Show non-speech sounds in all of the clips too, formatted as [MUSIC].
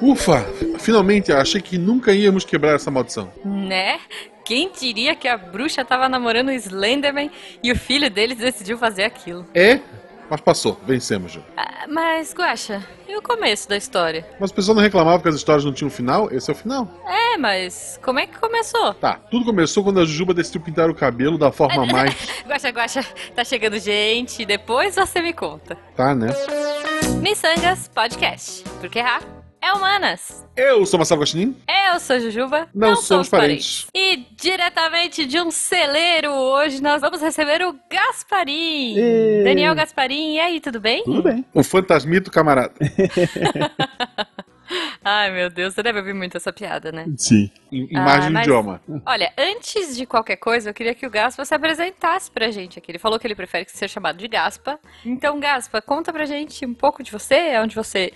Ufa! Finalmente, achei que nunca íamos quebrar essa maldição. Né? Quem diria que a bruxa tava namorando o Slenderman e o filho deles decidiu fazer aquilo? É? Mas passou, vencemos, Ju. Ah, mas, Guaxa, e o começo da história? Mas o pessoal não reclamava que as histórias não tinham final? Esse é o final. É, mas como é que começou? Tá, tudo começou quando a Jujuba decidiu pintar o cabelo da forma [LAUGHS] mais. Guaxa, Guaxa, tá chegando gente, depois você me conta. Tá, né? Missangas Podcast. Porque errar é humanas. Eu sou Marcelo Gostinin. Eu sou Jujuba. Não somos parentes. E diretamente de um celeiro, hoje nós vamos receber o Gasparim. Ê. Daniel Gasparim. E aí, tudo bem? Tudo bem. O fantasmito camarada. [LAUGHS] Ai, meu Deus, você deve ouvir muito essa piada, né? Sim. Em, em Ah, mais de um mas- idioma. Olha, antes de qualquer coisa, eu queria que o Gaspa se apresentasse pra gente aqui. Ele falou que ele prefere ser chamado de Gaspa. Então, Gaspa, conta pra gente um pouco de você, onde você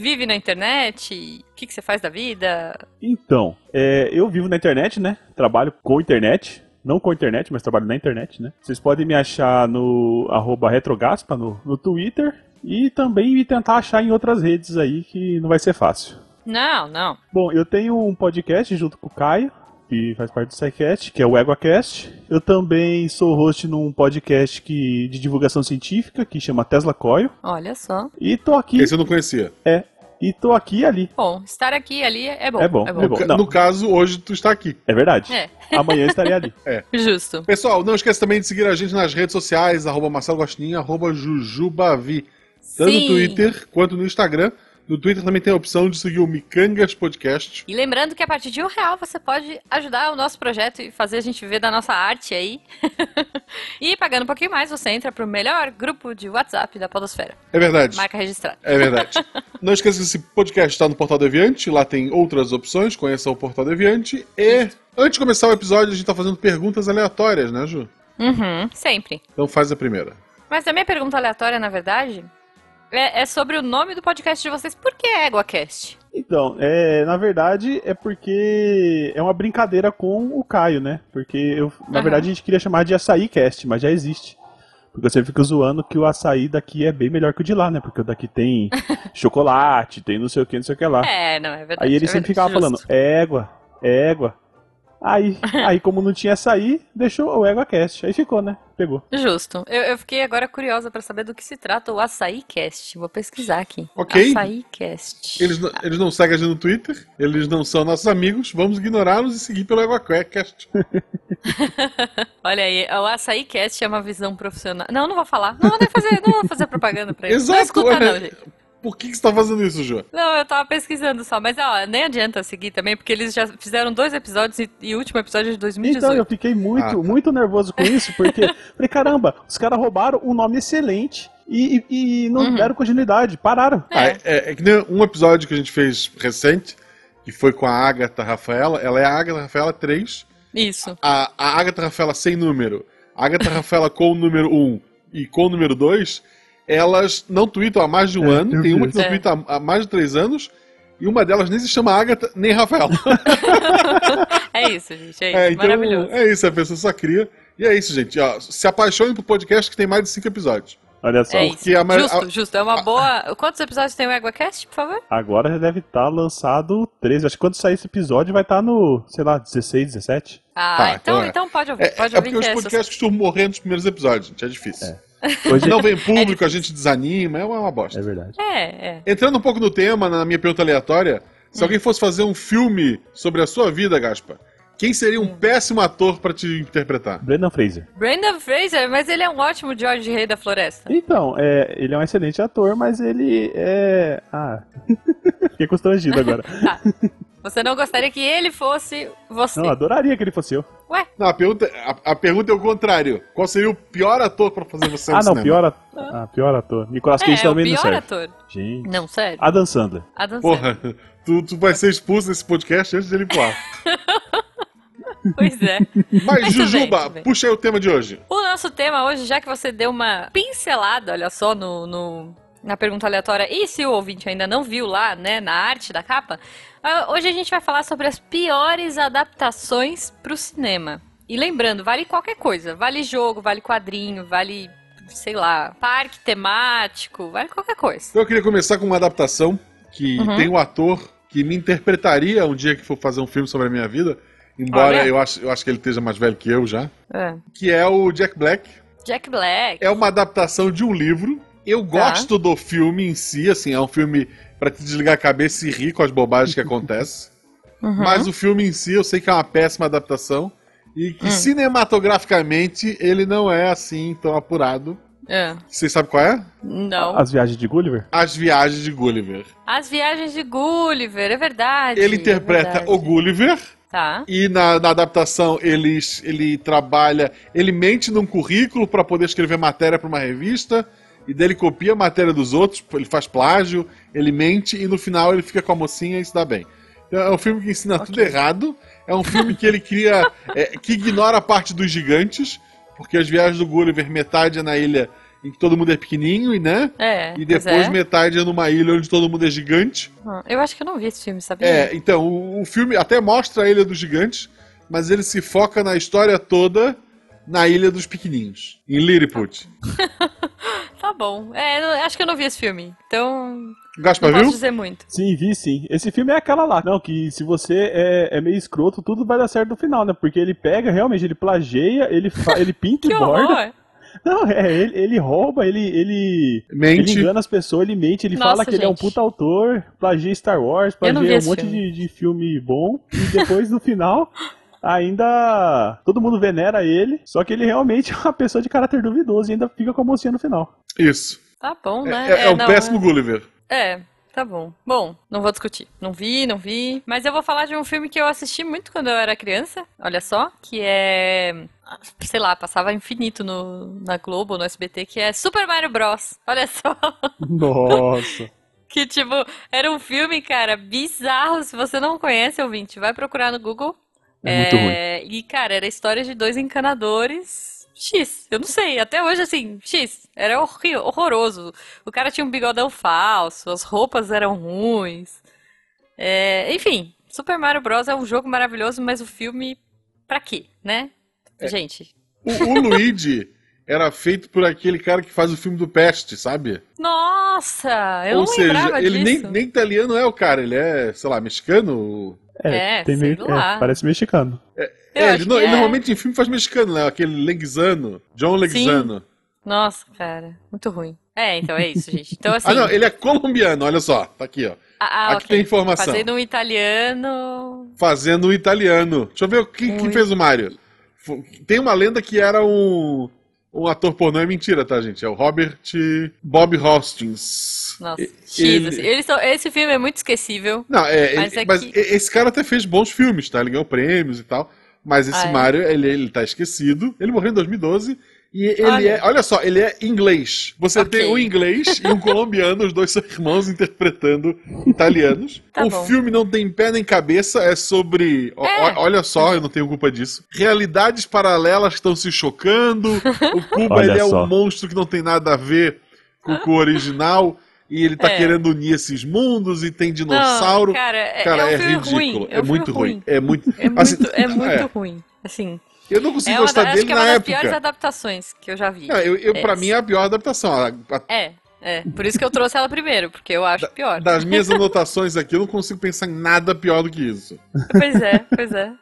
vive na internet, o que, que você faz da vida. Então, é, eu vivo na internet, né? Trabalho com internet. Não com internet, mas trabalho na internet, né? Vocês podem me achar no arroba retrogaspa no, no Twitter e também me tentar achar em outras redes aí que não vai ser fácil. Não, não. Bom, eu tenho um podcast junto com o Caio, que faz parte do SciCast, que é o EguaCast. Eu também sou host num podcast que, de divulgação científica, que chama Tesla Coil. Olha só. E tô aqui, Esse eu não conhecia. é, e tô aqui e ali. Bom, estar aqui e ali é bom. É bom, É é bom. Ca- não. No caso, hoje tu está aqui. É verdade. É. [LAUGHS] Amanhã estarei ali. Justo. Pessoal, não esqueça também de seguir a gente nas redes sociais, arroba Marcelo Gostinho, arroba Jujubavi. Tanto no Sim. Twitter quanto no Instagram. No Twitter também tem a opção de seguir o Micangas Podcast. E lembrando que a partir de um real você pode ajudar o nosso projeto e fazer a gente viver da nossa arte aí. [LAUGHS] e pagando um pouquinho mais, você entra pro melhor grupo de WhatsApp da Podosfera. É verdade. Marca registrada. É verdade. [LAUGHS] Não esqueça que esse podcast está no Portal Deviante, lá tem outras opções, conheça o Portal Deviante. E antes de começar o episódio, a gente está fazendo perguntas aleatórias, né, Ju? Uhum, sempre. Então faz a primeira. Mas a minha pergunta aleatória, na verdade, é, é sobre o nome do podcast de vocês. Por que EguaCast? Então, é, na verdade é porque é uma brincadeira com o Caio, né? Porque eu, na Aham. verdade a gente queria chamar de Açaí Cast, mas já existe. Porque você fica zoando que o açaí daqui é bem melhor que o de lá, né? Porque o daqui tem [LAUGHS] chocolate, tem não sei o que, não sei o que lá. É, não, é verdade. Aí ele é sempre verdade, ficava falando, justo. égua, égua. Aí, aí como não tinha açaí, deixou o Égua Cast. Aí ficou, né? Pegou. Justo. Eu, eu fiquei agora curiosa pra saber do que se trata o Açaí Cast. Vou pesquisar aqui. Ok. Açaí Cast. Eles, não- eles não seguem a gente no Twitter, eles não são nossos amigos, vamos ignorá-los e seguir pelo EguaCast. [LAUGHS] Olha aí, o Açaí Cast é uma visão profissional. Não, não vou falar. Não, não vou fazer, não vou fazer propaganda pra eles. Não Exato. escuta não, é. gente. Por que, que você tá fazendo isso, Ju? Não, eu tava pesquisando só, mas ó, nem adianta seguir também, porque eles já fizeram dois episódios e, e o último episódio é de Então, 2018. eu fiquei muito, Ah, tá. muito nervoso com isso, porque [LAUGHS] falei, caramba, os caras roubaram um nome excelente e, e- e não Uhum. deram continuidade, pararam. Ah, é, é que nem um episódio que a gente fez recente, que foi com a Agatha Rafaela. Ela é a Agatha Rafaela 3. Isso. A, a Agatha Rafaela sem número, a Agatha Rafaela com o número 1 e com o número 2, elas não tweetam há mais de um É, ano. Tem uma que não É. twitta há, há mais de três anos. E uma delas nem se chama Agatha nem Rafaela. [LAUGHS] É isso, gente. É isso. É, então, Maravilhoso. é isso, a pessoa só cria. E é isso, gente. Ó, se apaixone por podcast que tem mais de cinco episódios. Olha só, É porque isso. a maior- Justo, a- justo. É uma boa. Quantos episódios tem o EguaCast, por favor? agora já deve estar lançado 13. Acho que quando sair esse episódio vai estar no, sei lá, 16, 17. Ah, Tá, então, então é. então pode ouvir. É, pode é ouvir porque os que é podcasts costumam morrer nos primeiros episódios, gente. É difícil. Hoje Não vem público, difícil. a gente desanima, é uma, uma bosta. É verdade. É, é. Entrando um pouco no tema, na minha pergunta aleatória, se alguém fosse fazer um filme sobre a sua vida, Gaspa, quem seria um Hum. péssimo ator pra te interpretar? Brendan Fraser. Brandon Fraser, mas ele é um ótimo George Rei da Floresta. Então, é, ele é um excelente ator, mas ele é. Ah. [LAUGHS] Fiquei constrangido agora. Tá. Você não gostaria que ele fosse você? Não, adoraria que ele fosse eu. Ué? Não, a pergunta, a, a pergunta é o contrário. Qual seria o pior ator pra fazer você no Ah, não, cinema? pior ator. Ah, pior ator. Nicolas Cage É, o também não pior serve. ator. Gente. Não, sério. Adam Sandler. Adam Sandler. Porra, [LAUGHS] tu, tu vai ser expulso desse podcast antes de ele voar. [LAUGHS] Pois é. Mas, Mas Jujuba, bem. puxa aí o tema de hoje. O nosso tema hoje, já que você deu uma pincelada, olha só, no, no- na pergunta aleatória, e se o ouvinte ainda não viu lá, né, na arte da capa, ah, hoje a gente vai falar sobre as piores adaptações pro cinema. E lembrando, vale qualquer coisa, vale jogo, vale quadrinho, vale sei lá, parque temático, vale qualquer coisa. Então eu queria começar com uma adaptação que Uhum. tem um ator que me interpretaria um dia que for fazer um filme sobre a minha vida, embora Olha. eu acho, eu acho que ele esteja mais velho que eu já, É. que é o Jack Black. Jack Black. É uma adaptação de um livro. Eu Tá. gosto do filme em si, assim, é um filme pra te desligar a cabeça e rir com as bobagens que acontecem. [LAUGHS] Uhum. Mas o filme em si, eu sei que é uma péssima adaptação. E que Hum. cinematograficamente ele não é assim tão apurado. É. Vocês sabem qual é? Não. As viagens de Gulliver? As Viagens de Gulliver. As viagens de Gulliver, é verdade. Ele é interpreta verdade. o Gulliver. Tá. E na, na adaptação ele, ele trabalha. Ele mente num currículo para poder escrever matéria para uma revista. E daí ele copia a matéria dos outros, ele faz plágio, ele mente e no final ele fica com a mocinha e se dá bem. Então, é um filme que ensina tudo errado. É um filme que ele cria. é, que ignora a parte dos gigantes. Porque as viagens do Gulliver, metade é na ilha em que todo mundo é pequenininho, e né? É. E pois depois é. metade é numa ilha onde todo mundo é gigante. Ah, Eu acho que eu não vi esse filme, sabia? É, então, o, o filme até mostra a Ilha dos Gigantes, mas ele se foca na história toda na Ilha dos Pequeninhos, em Lilliput. [LAUGHS] Bom. É, eu acho que eu não vi esse filme. Então, Gaspar não posso viu? dizer muito. Sim, vi sim. Esse filme é aquela lá. Não, que se você é, é meio escroto, tudo vai dar certo no final, né? Porque ele pega, realmente, ele plageia, ele, fa- ele [LAUGHS] pinta Que e borda. horror! Não, é, ele, ele rouba, ele, ele, ele Mente. engana as pessoas, ele mente, ele Nossa, fala que ele é um gente. puta autor, plagia Star Wars, plagia um monte filme. de, de filme bom, e depois no final. [LAUGHS] Ainda todo mundo venera ele, só que ele realmente é uma pessoa de caráter duvidoso e ainda fica com a mocinha no final. Isso. Tá bom, É, né? é- é um não, péssimo Gulliver. É, tá bom. Bom, não vou discutir. Não vi, não vi. Mas eu vou falar de um filme que eu assisti muito quando eu era criança. Olha só. Que é. Sei lá, passava infinito no, na Globo, no SBT, que é Super Mario Bros. Olha só. [LAUGHS] Nossa. Que, tipo, era um filme, cara, bizarro. Se você não conhece, ouvinte, vai procurar no Google. É muito ruim. E, cara, era a história de dois encanadores. X, eu não sei, até hoje assim, X, era horri- horroroso. O cara tinha um bigodão falso, as roupas eram ruins. É, enfim, Super Mario Bros. é um jogo maravilhoso, mas o filme, pra quê, né? É. Gente, O, o Luigi era feito por aquele cara que faz o filme do Peste, sabe? nossa, eu Ou não seja, lembrava ele nem, disso. nem italiano é o cara, ele é, sei lá, mexicano. É, tem sei meio, lá. é, parece mexicano. É, acho ele, ele é. normalmente em filme faz mexicano, né? Aquele Leguizano, John Leguizano. Nossa, cara, muito ruim. É, então é isso, gente. Então [LAUGHS] assim, Ah, não, ele é colombiano, olha só, tá aqui, ó. ah, ah, aqui ok. tem informação. Fazendo um italiano. fazendo um italiano. Deixa eu ver quem, fez o Mario. Tem uma lenda que era um, um ator pornô, é mentira, tá, gente? É o Robert Bob Hostings. Nossa, X, ele- assim, esse filme é muito esquecível. Não, é, Mas é mas que- esse cara até fez bons filmes, tá? Ele ganhou prêmios e tal. Mas esse Ah, é? Mario, ele, ele tá esquecido. Ele morreu em 2012. E ele Olha. é, olha só, ele é inglês. Você Ok. tem um inglês e um colombiano, os dois são irmãos interpretando italianos. [LAUGHS] Tá o bom. filme não tem pé nem cabeça, é sobre. É. ó- olha só, eu não tenho culpa disso. Realidades paralelas estão se chocando. O Cuba [LAUGHS] ele é só. um monstro que não tem nada a ver com o original. E ele tá É. querendo unir esses mundos e tem dinossauro. Não, cara, é, Cara, é é, um filme ridículo. ruim. É, um muito filme ruim. É muito. É muito, assim, é [LAUGHS] muito é. ruim. Assim, Eu não consigo é gostar da- acho dele que é na uma das piores época. adaptações que eu já vi. Não, eu, eu, pra É. mim é a pior adaptação. A- a- É, é. Por isso que eu trouxe ela primeiro, porque eu acho pior. das minhas anotações aqui, eu não consigo pensar em nada pior do que isso. Pois é, pois é.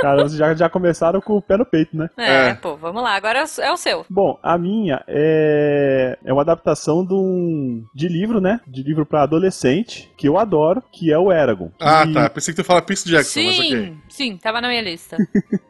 Cara, já, já começaram com o pé no peito, né? É, É. pô, vamos lá. Agora é o- é seu. Bom, a minha é, é uma adaptação de, um, de livro, né? De livro pra adolescente, que eu adoro, que é o Eragon. Ah, E- tá. Pensei que tu ia falar Percy Jackson, mas ok. Sim, sim, tava na minha lista. [LAUGHS]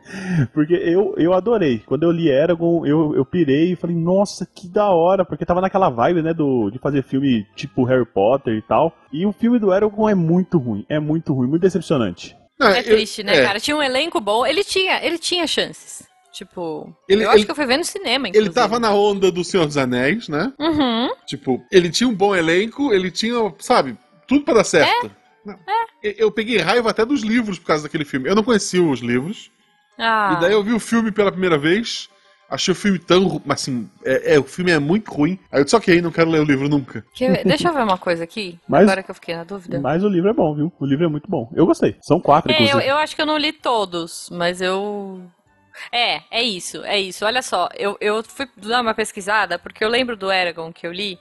Porque eu, eu adorei. Quando eu li Eragon, eu, eu pirei e falei, nossa, que da hora, porque tava naquela vibe, né, do, de fazer filme tipo Harry Potter e tal. E o filme do Eragon é muito ruim, é muito ruim, muito decepcionante. Não, É eu- triste, né, é, cara? Tinha um elenco bom. Ele tinha, ele tinha chances. Tipo, Ele- eu acho ele- que eu fui ver no cinema, Ele inclusive. tava na onda do Senhor dos Anéis, né? Uhum. Tipo, ele tinha um bom elenco, ele tinha, sabe, tudo pra dar certo. Não. Eu, eu peguei raiva até dos livros por causa daquele filme. Eu não conhecia os livros. Ah, E daí eu vi o filme pela primeira vez. Achei o filme tão. Assim, é, é, o filme é muito ruim. Aí eu disse, ok, não quero ler o livro nunca. quer ver? deixa eu ver uma coisa aqui, Mas- agora que eu fiquei na dúvida. Mas o livro é bom, viu? O livro é muito bom. Eu gostei. São quatro, É, eu, eu acho que eu não li todos, mas eu É, é isso, é isso. Olha só, eu, eu fui dar uma pesquisada, porque eu lembro do Eragon que eu li,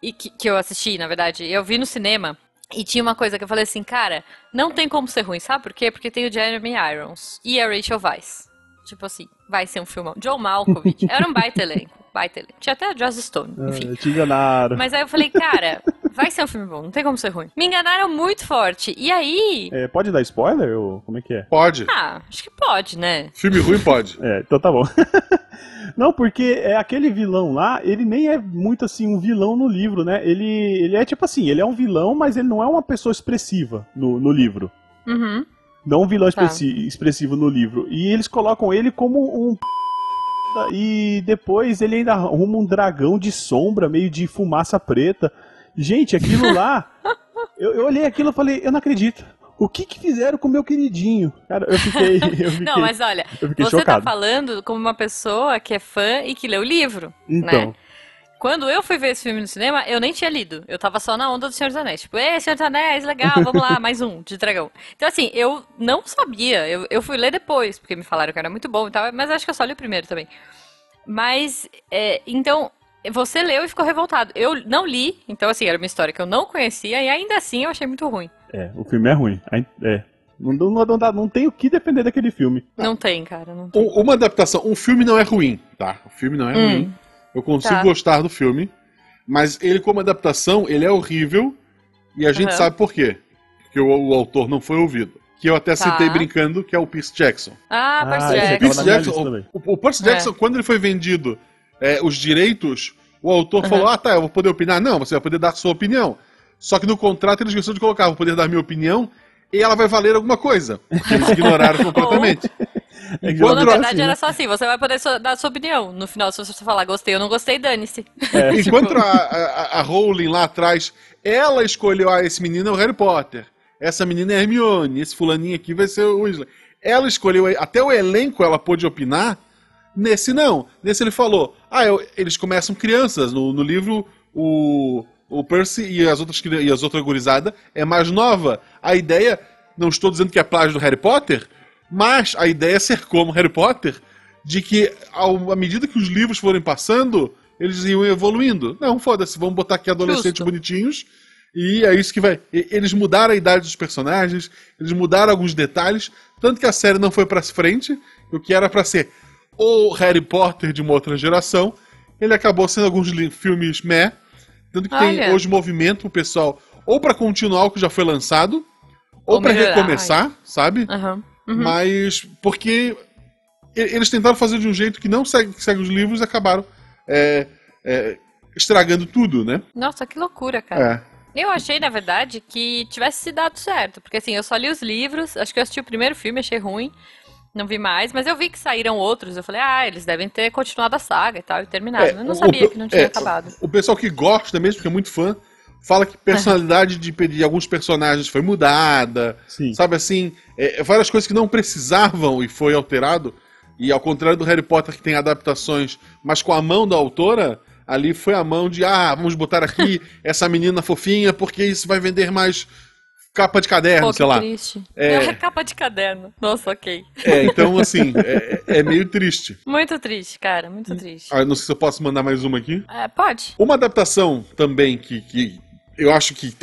e que, que eu assisti, na verdade, eu vi no cinema, e tinha uma coisa que eu falei assim, cara, não tem como ser ruim, sabe por quê? Porque tem o Jeremy Irons e a Rachel Weisz. Tipo assim, vai ser um filmão. John Malkovich, era um baita elenco, baita elenco. Tinha até a Joss Stone, enfim. Ah, te enganaram. Mas aí eu falei, cara, vai ser um filme bom, não tem como ser ruim. Me enganaram muito forte. E aí. É, pode dar spoiler? Ou como é que é? Pode. Ah, acho que pode, né? Filme ruim pode. É, então tá bom. [LAUGHS] Não, porque é aquele vilão lá, ele nem é muito assim um vilão no livro, né? Ele, ele é tipo assim, ele é um vilão, mas ele não é uma pessoa expressiva no, no livro. Uhum. Não um vilão Tá. expressi- expressivo no livro. E eles colocam ele como um. E depois ele ainda arruma um dragão de sombra, meio de fumaça preta. Gente, aquilo lá. [LAUGHS] eu, eu olhei aquilo e falei, eu não acredito. O que que fizeram com o meu queridinho? Cara, eu fiquei. [LAUGHS] Eu fiquei, Não, mas olha, você chocado. tá falando como uma pessoa que é fã e que leu o livro. Então. né? Quando eu fui ver esse filme no cinema, eu nem tinha lido. Eu tava só na onda do Senhor dos Anéis. Tipo, ei, Senhor dos Anéis, legal, vamos lá, mais um, de dragão. Então, assim, eu não sabia. Eu, eu fui ler depois, porque me falaram que era muito bom e tal, mas acho que eu só li o primeiro também. Mas, é, então, você leu e ficou revoltado. Eu não li, então, assim, era uma história que eu não conhecia e ainda assim eu achei muito ruim. É, o filme é ruim. É. Não, não, não, não tem o que defender daquele filme. Não tem, cara, não tem. Um- uma adaptação. Um filme não é ruim, tá? O filme não é Hum. ruim. Eu consigo Tá. gostar do filme. Mas ele, como adaptação, ele é horrível. E a gente Aham. sabe por quê. Porque o, o autor não foi ouvido. Que eu até Tá. citei brincando, que é o Percy Jackson. Ah, Ah, Percy esse Jackson. minha Jackson, o, o Percy É. Jackson, quando ele foi vendido é, os direitos, o autor Aham. falou: Ah, tá, eu vou poder opinar. Não, você vai poder dar sua opinião. Só que no contrato eles esqueceram de colocar: vou poder dar minha opinião e ela vai valer alguma coisa. Porque eles ignoraram [LAUGHS] completamente. É Ou, Enquanto na verdade, assim, era né? só assim, você vai poder so- dar a sua opinião. No final, se você falar gostei ou não gostei, dane-se. É, [LAUGHS] Enquanto Tipo- a, a, a Rowling lá atrás, ela escolheu, ah, esse menino é o Harry Potter, essa menina é a Hermione, esse fulaninho aqui vai ser o Weasley. Ela escolheu, até o elenco ela pôde opinar, nesse não. Nesse ele falou, ah, eu- eles começam crianças, no, no livro o, o Percy e as outras e as outras gurizada é mais nova. A ideia, não estou dizendo que é plágio do Harry Potter, mas a ideia é ser como Harry Potter, de que ao- à medida que os livros forem passando, eles iam evoluindo. Não, foda-se, vamos botar aqui adolescentes Justo. bonitinhos. E é isso que vai. Eles mudaram a idade dos personagens, eles mudaram alguns detalhes, tanto que a série não foi pra frente, o que era pra ser o Harry Potter de uma outra geração, ele acabou sendo alguns filmes meh, tanto que tem Olha. hoje movimento o pessoal ou pra continuar o que já foi lançado, ou, Ou pra melhorar, recomeçar, sabe? Aham. Uhum. Mas porque eles tentaram fazer de um jeito que não segue, que segue os livros e acabaram é, é, estragando tudo, né? Nossa, que loucura, cara. É. Eu achei, na verdade, que tivesse se dado certo. Porque assim, eu só li os livros, acho que eu assisti o primeiro filme, achei ruim. Não vi mais, mas eu vi que saíram outros. Eu falei, ah, eles devem ter continuado a saga e tal, e terminado. É, eu não sabia o- que não tinha é, acabado. O pessoal que gosta mesmo, porque é muito fã, fala que a personalidade de, de alguns personagens foi mudada, Sim. sabe assim, é, várias coisas que não precisavam e foi alterado. E ao contrário do Harry Potter, que tem adaptações, mas com a mão da autora, ali foi a mão de, ah, vamos botar aqui [LAUGHS] essa menina fofinha, porque isso vai vender mais capa de caderno, Pô, sei lá. triste. É. É capa de caderno. Nossa, ok. É, então, assim, é, é meio triste. Muito triste, cara, muito triste. Ah, não sei se eu posso mandar mais uma aqui. É, pode. Uma adaptação também que, que eu acho que.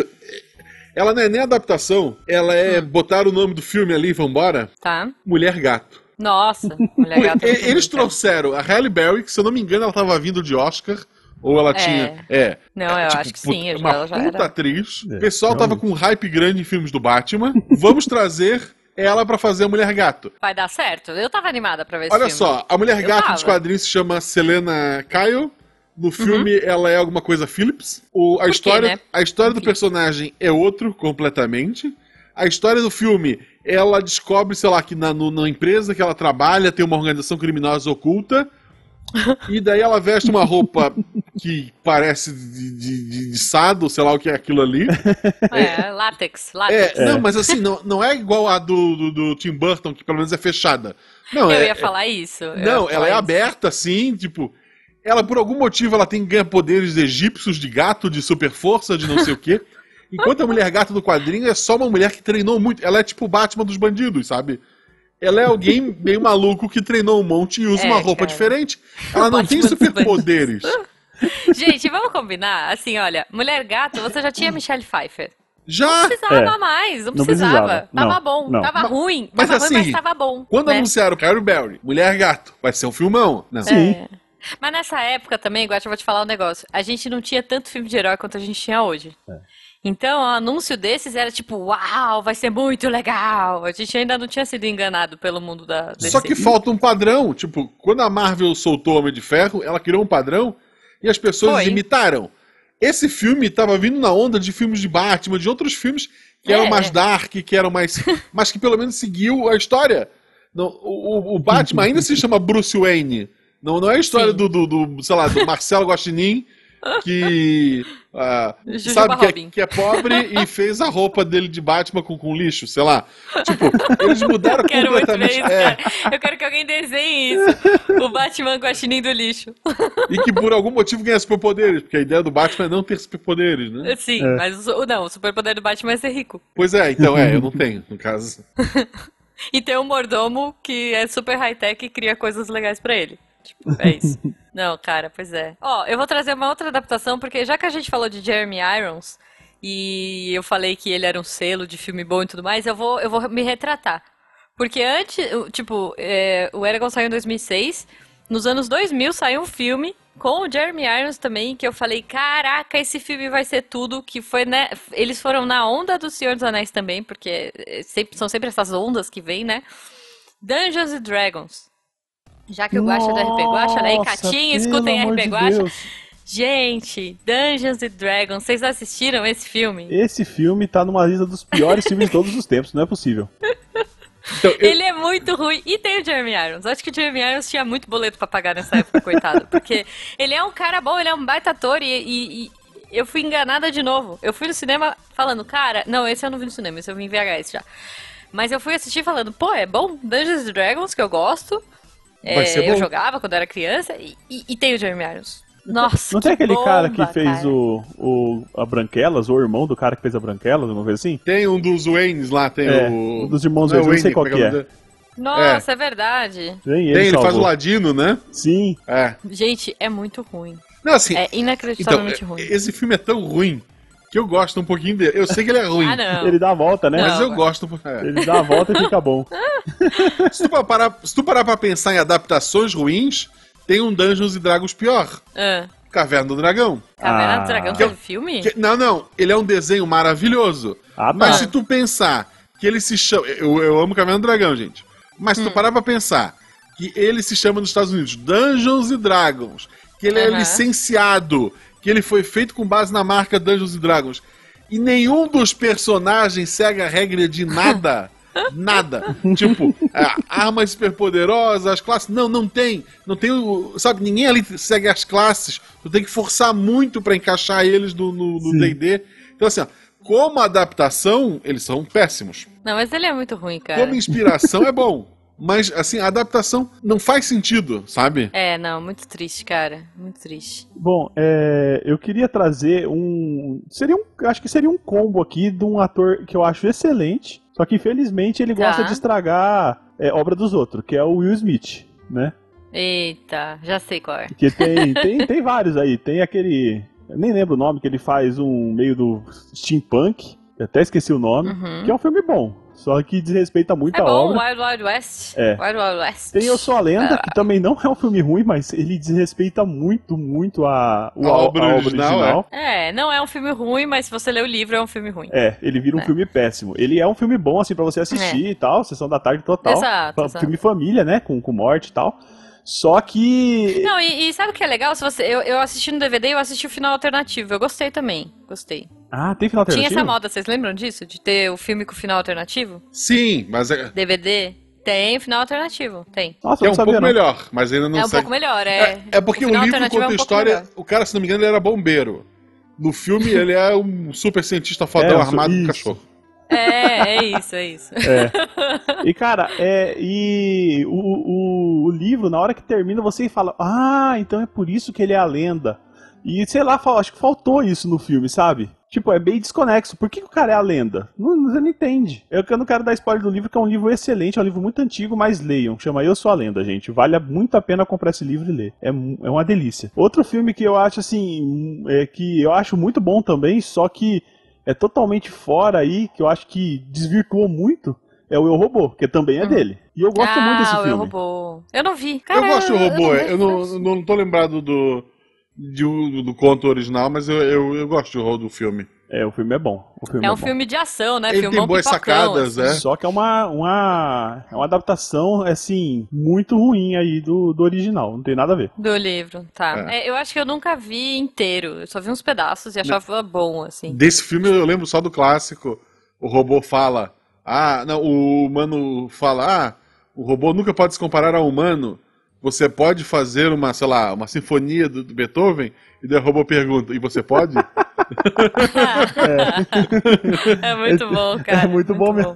Ela não é nem adaptação, ela é botar o nome do filme ali, vambora. Tá. Mulher Gato. Nossa, [LAUGHS] mulher. E- muito Eles bonita. trouxeram a Halle Berry, que se eu não me engano ela tava vindo de Oscar, ou ela É. tinha. É. Não, eu tipo, acho que puta- sim. Uma ela já puta era. atriz. É, o pessoal tava realmente. com um hype grande em filmes do Batman. [LAUGHS] Vamos trazer ela pra fazer a Mulher Gato. Vai dar certo? Eu tava animada pra ver esse Olha só, a Mulher Gato dos tava. quadrinhos se chama Selena Kyle. No filme, ela é alguma coisa Phillips. O, a, quê, história, né? a história do personagem é outro completamente. A história do filme, ela descobre, sei lá, que na, no- na empresa que ela trabalha tem uma organização criminosa oculta. e daí ela veste uma roupa [LAUGHS] que parece de, de, de, de sado, sei lá o que é aquilo ali. É, látex, látex. É, Não, mas assim, não, não é igual a do, do, do Tim Burton, que pelo menos é fechada. Não, eu é, ia falar isso. não, ela é isso. aberta assim, tipo. Ela, por algum motivo, ela tem ganha poderes egípcios de gato, de super força, de não sei o quê. [LAUGHS] Enquanto a mulher gato do quadrinho é só uma mulher que treinou muito. Ela é tipo o Batman dos bandidos, sabe? Ela é alguém meio maluco que treinou um monte e usa É, uma roupa cara. diferente. [LAUGHS] Ela não tem Batman dos superpoderes. [LAUGHS] Gente, vamos combinar? Assim, olha, Mulher Gato, você já tinha Michelle Pfeiffer. Já! Não precisava É. mais, não Não precisava. precisava. Tava Não, bom, não. tava Mas- ruim. mas tava ruim, assim, mas tava bom. Quando né? anunciaram Carrie Berry, Mulher Gato, vai ser um filmão. Não. Sim. É. Mas nessa época também, Guacha, eu vou te falar um negócio. A gente não tinha tanto filme de herói quanto a gente tinha hoje. É. Então, o anúncio desses era tipo, uau, vai ser muito legal. A gente ainda não tinha sido enganado pelo mundo da DC. Só que falta um padrão. Tipo, quando a Marvel soltou Homem de Ferro, ela criou um padrão e as pessoas Foi. imitaram. Esse filme tava vindo na onda de filmes de Batman, de outros filmes que eram É. mais dark, que eram mais. [LAUGHS] mas que pelo menos seguiu a história. Não, o- o Batman ainda se chama Bruce Wayne. Não, não é a história do, do, do, sei lá, do [LAUGHS] Marcelo Guaxinim, que. Jujuba sabe, que é, Robin. que é pobre e fez a roupa dele de Batman com, com lixo, sei lá. Tipo, eles mudaram Quero muito ver completamente. isso, é, cara. Eu quero que alguém desenhe isso. O Batman com a chininha do lixo. e que por algum motivo ganha superpoderes, porque a ideia do Batman é não ter superpoderes, né? Sim, É. mas o, não, o superpoder do Batman é ser rico. Pois é, então é, eu não tenho, no caso. [LAUGHS] E tem um mordomo que é super high-tech e cria coisas legais pra ele. Tipo, é isso. [LAUGHS] Não, cara, pois é. Ó, eu vou trazer uma outra adaptação, porque já que a gente falou de Jeremy Irons, e eu falei que ele era um selo de filme bom e tudo mais, eu vou, eu vou me retratar. Porque antes, tipo, é, o Eragon saiu em 2006, nos anos 2000 saiu um filme com o Jeremy Irons também, que eu falei, caraca, esse filme vai ser tudo, que foi, né, eles foram na onda do Senhor dos Anéis também, porque é, sempre- são sempre essas ondas que vêm, né? Dungeons and Dragons. Já que eu gosto do RP Guacha, né? E Catinha, escutem RP Guacha. Gente, Dungeons and Dragons, vocês assistiram esse filme? Esse filme tá numa lista dos piores filmes de todos os tempos, não é possível. Então, eu, Ele é muito ruim. E tem o Jeremy Irons. Acho que o Jeremy Irons tinha muito boleto pra pagar nessa época, [LAUGHS] coitado. Porque ele é um cara bom, ele é um baita ator e, e- e eu fui enganada de novo. Eu fui no cinema falando, cara... Não, esse eu não vi no cinema, esse eu vi em VHS já. Mas eu fui assistir falando, pô, é bom? Dungeons and Dragons, que eu gosto. Vai É, eu jogava quando era criança. E, e- e tem o Jeremy Irons. Nossa, Não tem que aquele cara bomba, que fez cara. o, o a Branquelas, ou o irmão do cara que fez a Branquelas, alguma coisa assim? tem um dos Waynes lá, tem É, o. um dos irmãos é Wayne, eu não sei qual como que é. dele? Nossa, é, verdade. Tem ele, Tem, ele faz o. Ladino, né? Sim. É. Gente, é muito ruim. Não, assim. É então, inacreditavelmente ruim. esse filme é tão ruim que eu gosto um pouquinho dele. Eu sei que ele é ruim. Ah, não. Ele dá a volta, né? Mas Não, eu mas- gosto. é. Ele dá a volta e fica bom. [LAUGHS] Se, tu parar, se tu parar pra pensar em adaptações ruins, tem um Dungeons e Dragons pior. Ah, Caverna do Dragão. Caverna Ah. do Dragão Que eu- teve filme? Que- não, não. Ele é um desenho maravilhoso. Ah, tá. Mas se tu pensar que ele se chama. Eu, eu amo Caverna do Dragão, gente. Mas Hum. se tu parar pra pensar que ele se chama nos Estados Unidos Dungeons e Dragons, que ele é licenciado, que ele foi feito com base na marca Dungeons e Dragons, e nenhum dos personagens segue a regra de nada. [LAUGHS] Nada. tipo, é, armas superpoderosas, as classes. Não, não tem. Não tem o. Sabe, ninguém ali segue as classes. Tu tem que forçar muito pra encaixar eles no no- no Sim. DD. Então, assim, ó, como adaptação, eles são péssimos. Não, mas ele é muito ruim, cara. Como inspiração é bom. [LAUGHS] Mas, assim, a adaptação não faz sentido, sabe? É, não, muito triste, cara. Muito triste. Bom, é, eu queria trazer um. Seria um. Acho que seria um combo aqui de um ator que eu acho excelente. Só que infelizmente ele Tá. gosta de estragar é, obra dos outros, que é o Will Smith, né? Eita, já sei qual é. Que tem, [LAUGHS] tem, tem vários aí. Tem aquele. nem lembro o nome, que ele faz um meio do steampunk. Eu até esqueci o nome. Uhum. Que é um filme bom. Só que desrespeita muito É a bom, obra. Wild Wild West. É. Wild Wild West. Tem Eu Sou a Lenda, Ah. que também não é um filme ruim, mas ele desrespeita muito, muito a, o- A obra original, É, não é um filme ruim, mas se você ler o livro é um filme ruim. É, ele vira um É. filme péssimo. Ele é um filme bom, assim, pra você assistir e tal, sessão da tarde total. Exato, exato. Filme família, né, com, com morte e tal. Só que... Não, e, e sabe o que é legal? Se você, eu, eu assisti no DVD e eu assisti o final alternativo. Eu gostei também. Gostei. Ah, tem final Tinha alternativo? essa moda, vocês lembram disso? De ter o filme com final alternativo? Sim, mas é, DVD? Tem final alternativo, tem. Nossa, é eu um pouco não. melhor, mas ainda não é um segue. pouco melhor, é. É, é porque o, final livro alternativo conta é um história. melhor. O cara, se não me engano, ele era bombeiro. No filme, [LAUGHS] ele é um super cientista fodão É, armado com cachorro. É, é isso, é isso. E, cara, é, e o, o, o livro, na hora que termina, você fala, ah, então é por isso que ele é a lenda. E, sei lá, acho que faltou isso no filme, sabe? Tipo, é bem desconexo. Por que, que o cara é a lenda? Não, você não entende. Eu, eu não quero dar spoiler do livro, que é um livro excelente, é um livro muito antigo, mas leiam. Chama Eu Sou a Lenda, gente. Vale muito a pena comprar esse livro e ler. É, é uma delícia. Outro filme que eu acho, assim, é que eu acho muito bom também, só que é totalmente fora aí, que eu acho que desvirtuou muito, é o Eu Robô, que também é hum. dele. E eu gosto ah, muito desse o filme. Eu Robô. Eu não vi. Cara, eu gosto do Robô, eu, não, eu não, não tô lembrado do, do, do conto original, mas eu, eu, eu gosto do, do filme. É, o filme é bom. Filme é, é um bom. filme de ação, né? Ele tem boas sacadas, assim. é. Só que é uma, uma, é uma adaptação, assim, muito ruim aí do, do original. Não tem nada a ver. Do livro, tá. É. É, eu acho que eu nunca vi inteiro. Eu só vi uns pedaços e achava não. bom, assim. Desse filme eu lembro só do clássico. O robô fala. Ah, não, o humano fala. Ah, o robô nunca pode se comparar ao humano. Você pode fazer uma, sei lá, uma sinfonia do, do Beethoven? E daí o robô pergunta, e você pode? [LAUGHS] é. [LAUGHS] é. muito bom, cara. É muito, muito bom, bom mesmo.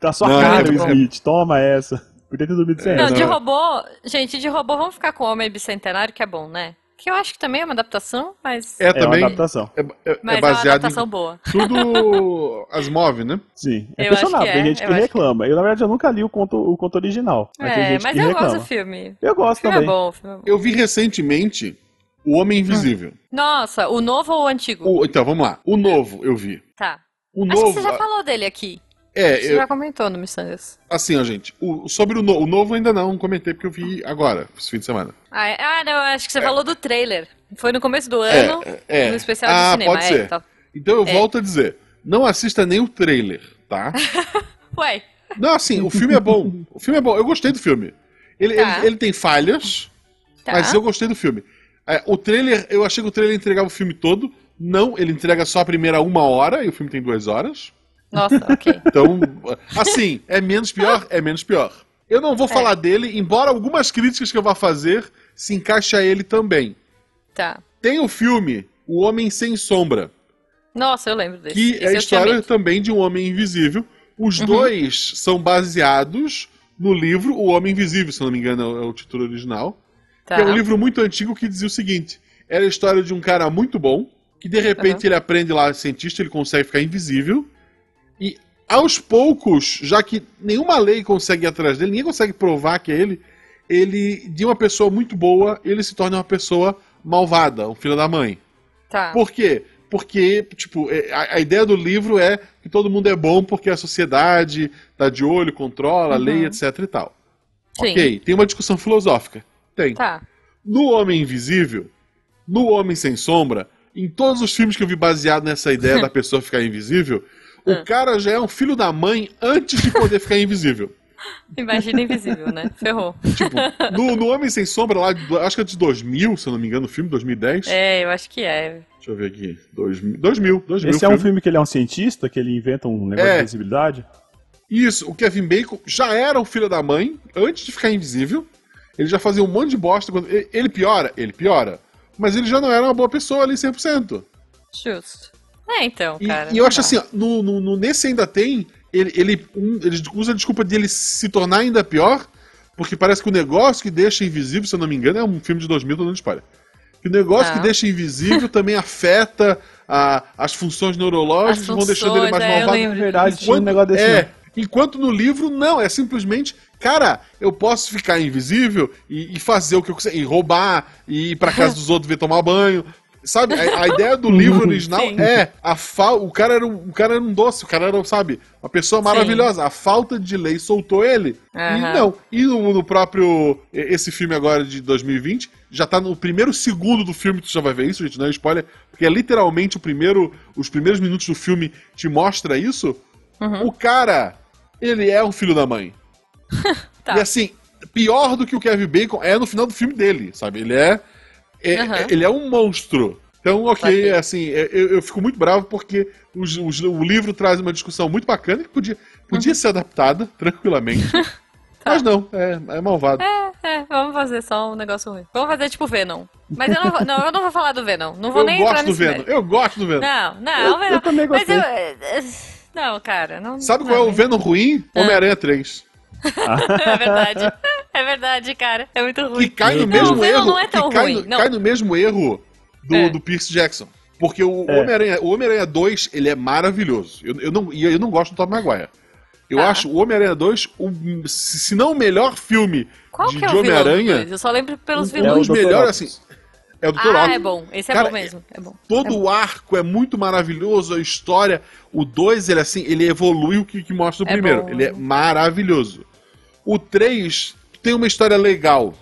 tá só cara, Smith. Toma essa. Podia ter dormido sem Não, essa. de robô... Gente, de robô vamos ficar com o Homem Bicentenário, que é bom, né? Que eu acho que também é uma adaptação, mas. É, também. É uma adaptação. É, é, mas é baseado. É uma adaptação boa. Tudo [LAUGHS] Asmov, né? Sim. É questionável. É, tem gente que reclama. Que... Eu, na verdade, eu nunca li o conto, o conto original. Mas é, mas eu reclama. gosto do filme. Eu gosto o filme também. É bom, o filme é bom. Eu vi recentemente O Homem Invisível. Nossa, o novo ou o antigo? O, então, vamos lá. O novo eu vi. Tá. O Acho novo. Que você já falou dele aqui. É, Você eu... já comentou no Missangas. Assim, ó, gente. O, sobre o, no, o novo ainda não comentei porque eu vi agora, esse fim de semana. Ah, é... ah não, acho que você é. falou do trailer. Foi no começo do ano, é, é. no especial ah, de cinema. Pode ser. Tá... Então eu volto a dizer: não assista nem o trailer, tá? [LAUGHS] Ué. Não, assim, o filme é bom. O filme é bom. Eu gostei do filme. Ele, tá. ele, ele, tem falhas, tá. mas eu gostei do filme. O trailer, eu achei que o trailer entregava o filme todo. Não, ele entrega só a primeira uma hora e o filme tem duas horas. Nossa, ok. [LAUGHS] Então, assim, é menos pior? É menos pior. Eu não vou é. falar dele, embora algumas críticas que eu vá fazer se encaixe a ele também. Tá. Tem o filme O Homem Sem Sombra. Nossa, eu lembro desse. Que Esse é a história também de um homem invisível. Os uhum. dois são baseados no livro O Homem Invisível, se não me engano, é o título original. Tá. Que é um livro muito antigo que dizia o seguinte: era a história de um cara muito bom, que de repente uhum. ele aprende lá, cientista, ele consegue ficar invisível. E aos poucos, já que nenhuma lei consegue ir atrás dele, ninguém consegue provar que é ele, ele, de uma pessoa muito boa, ele se torna uma pessoa malvada, um filho da mãe. Tá. Por quê? Porque, tipo, é, a, a, ideia do livro é que todo mundo é bom porque a sociedade tá de olho, controla, uhum. lei, etc e tal. Sim. Ok, tem uma discussão filosófica. Tem. Tá. No Homem Invisível, no Homem Sem Sombra, em todos os filmes que eu vi baseado nessa ideia da [LAUGHS] pessoa ficar invisível, o ah. cara já é um filho da mãe antes de poder ficar invisível. [LAUGHS] Imagina invisível, né? Ferrou. Tipo, no, no Homem Sem Sombra lá, acho que é de 2000, se eu não me engano, o filme, 2010. É, eu acho que é. Deixa eu ver aqui. 2000, 2000, 2000 Esse filme. é um filme que ele é um cientista, que ele inventa um negócio é. de visibilidade? Isso, o Kevin Bacon já era um filho da mãe antes de ficar invisível. Ele já fazia um monte de bosta. Quando... Ele piora? Ele piora. Mas ele já não era uma boa pessoa ali 100%. Justo. É, então, cara. E, e eu acho assim, no, no, no, nesse ainda tem. Ele, ele, um, ele usa a desculpa de ele se tornar ainda pior, porque parece que o negócio que deixa invisível, se eu não me engano, é um filme de 2000, tô dando spoiler. Que o negócio ah. que deixa invisível [LAUGHS] também afeta a, as funções neurológicas, funções, vão deixando ele mais é, malvado. É verdade, enquanto, um negócio desse é, enquanto no livro, não, é simplesmente, cara, eu posso ficar invisível e, e fazer o que eu quiser, e roubar, e ir pra casa [LAUGHS] dos outros ver tomar banho, Sabe, a, a ideia do livro original Sim. é a fa... o cara era um, o cara era um doce, o cara era, sabe, uma pessoa maravilhosa. Sim. A falta de lei soltou ele. Uhum. E não. E no, no, próprio esse filme agora de 2020, já tá no primeiro segundo do filme, tu já vai ver isso, gente, não é spoiler, porque é literalmente o primeiro, os primeiros minutos do filme te mostra isso. Uhum. O cara, ele é um filho da mãe. [LAUGHS] tá. E assim, pior do que o Kevin Bacon é no final do filme dele, sabe? Ele é é, uhum. ele é um monstro. Então, ok, é assim, é, eu, eu, fico muito bravo porque os, os, o livro traz uma discussão muito bacana que podia, podia uhum. ser adaptada tranquilamente. [LAUGHS] tá. Mas não, é, é malvado. É, é, vamos fazer só um negócio ruim. Vamos fazer tipo Venom. Mas eu não vou, não, eu não vou falar do Venom. Não vou eu nem gosto entrar do Venom. Eu gosto do Venom. Não, não, eu, Venom. Eu também gostei. Mas eu, não, cara, não. Sabe não, qual é o Venom ruim? Ah. Homem-Aranha 3. [LAUGHS] é verdade. É verdade, cara. É muito ruim. Que cai no mesmo não, erro. Não é tão que cai, ruim. No, cai no mesmo erro do, é. do Pierce Jackson. Porque o É. Homem-Aranha o Homem-Aranha 2, ele é maravilhoso. Eu, eu não, e eu não gosto do Tom Maguire. Eu Tá. acho o Homem-Aranha 2, o, se se não o melhor filme Qual de, que é de Homem-Aranha? Eu só lembro pelos um É o vilões. dos melhores, assim, é o Dr. Ah, Octopus. é bom. Esse é Cara, bom mesmo. É bom. Todo o arco é muito maravilhoso, a história. O 2, ele assim, ele evolui o que, que mostra o É primeiro. bom. Ele é maravilhoso. O 3 tem uma história legal.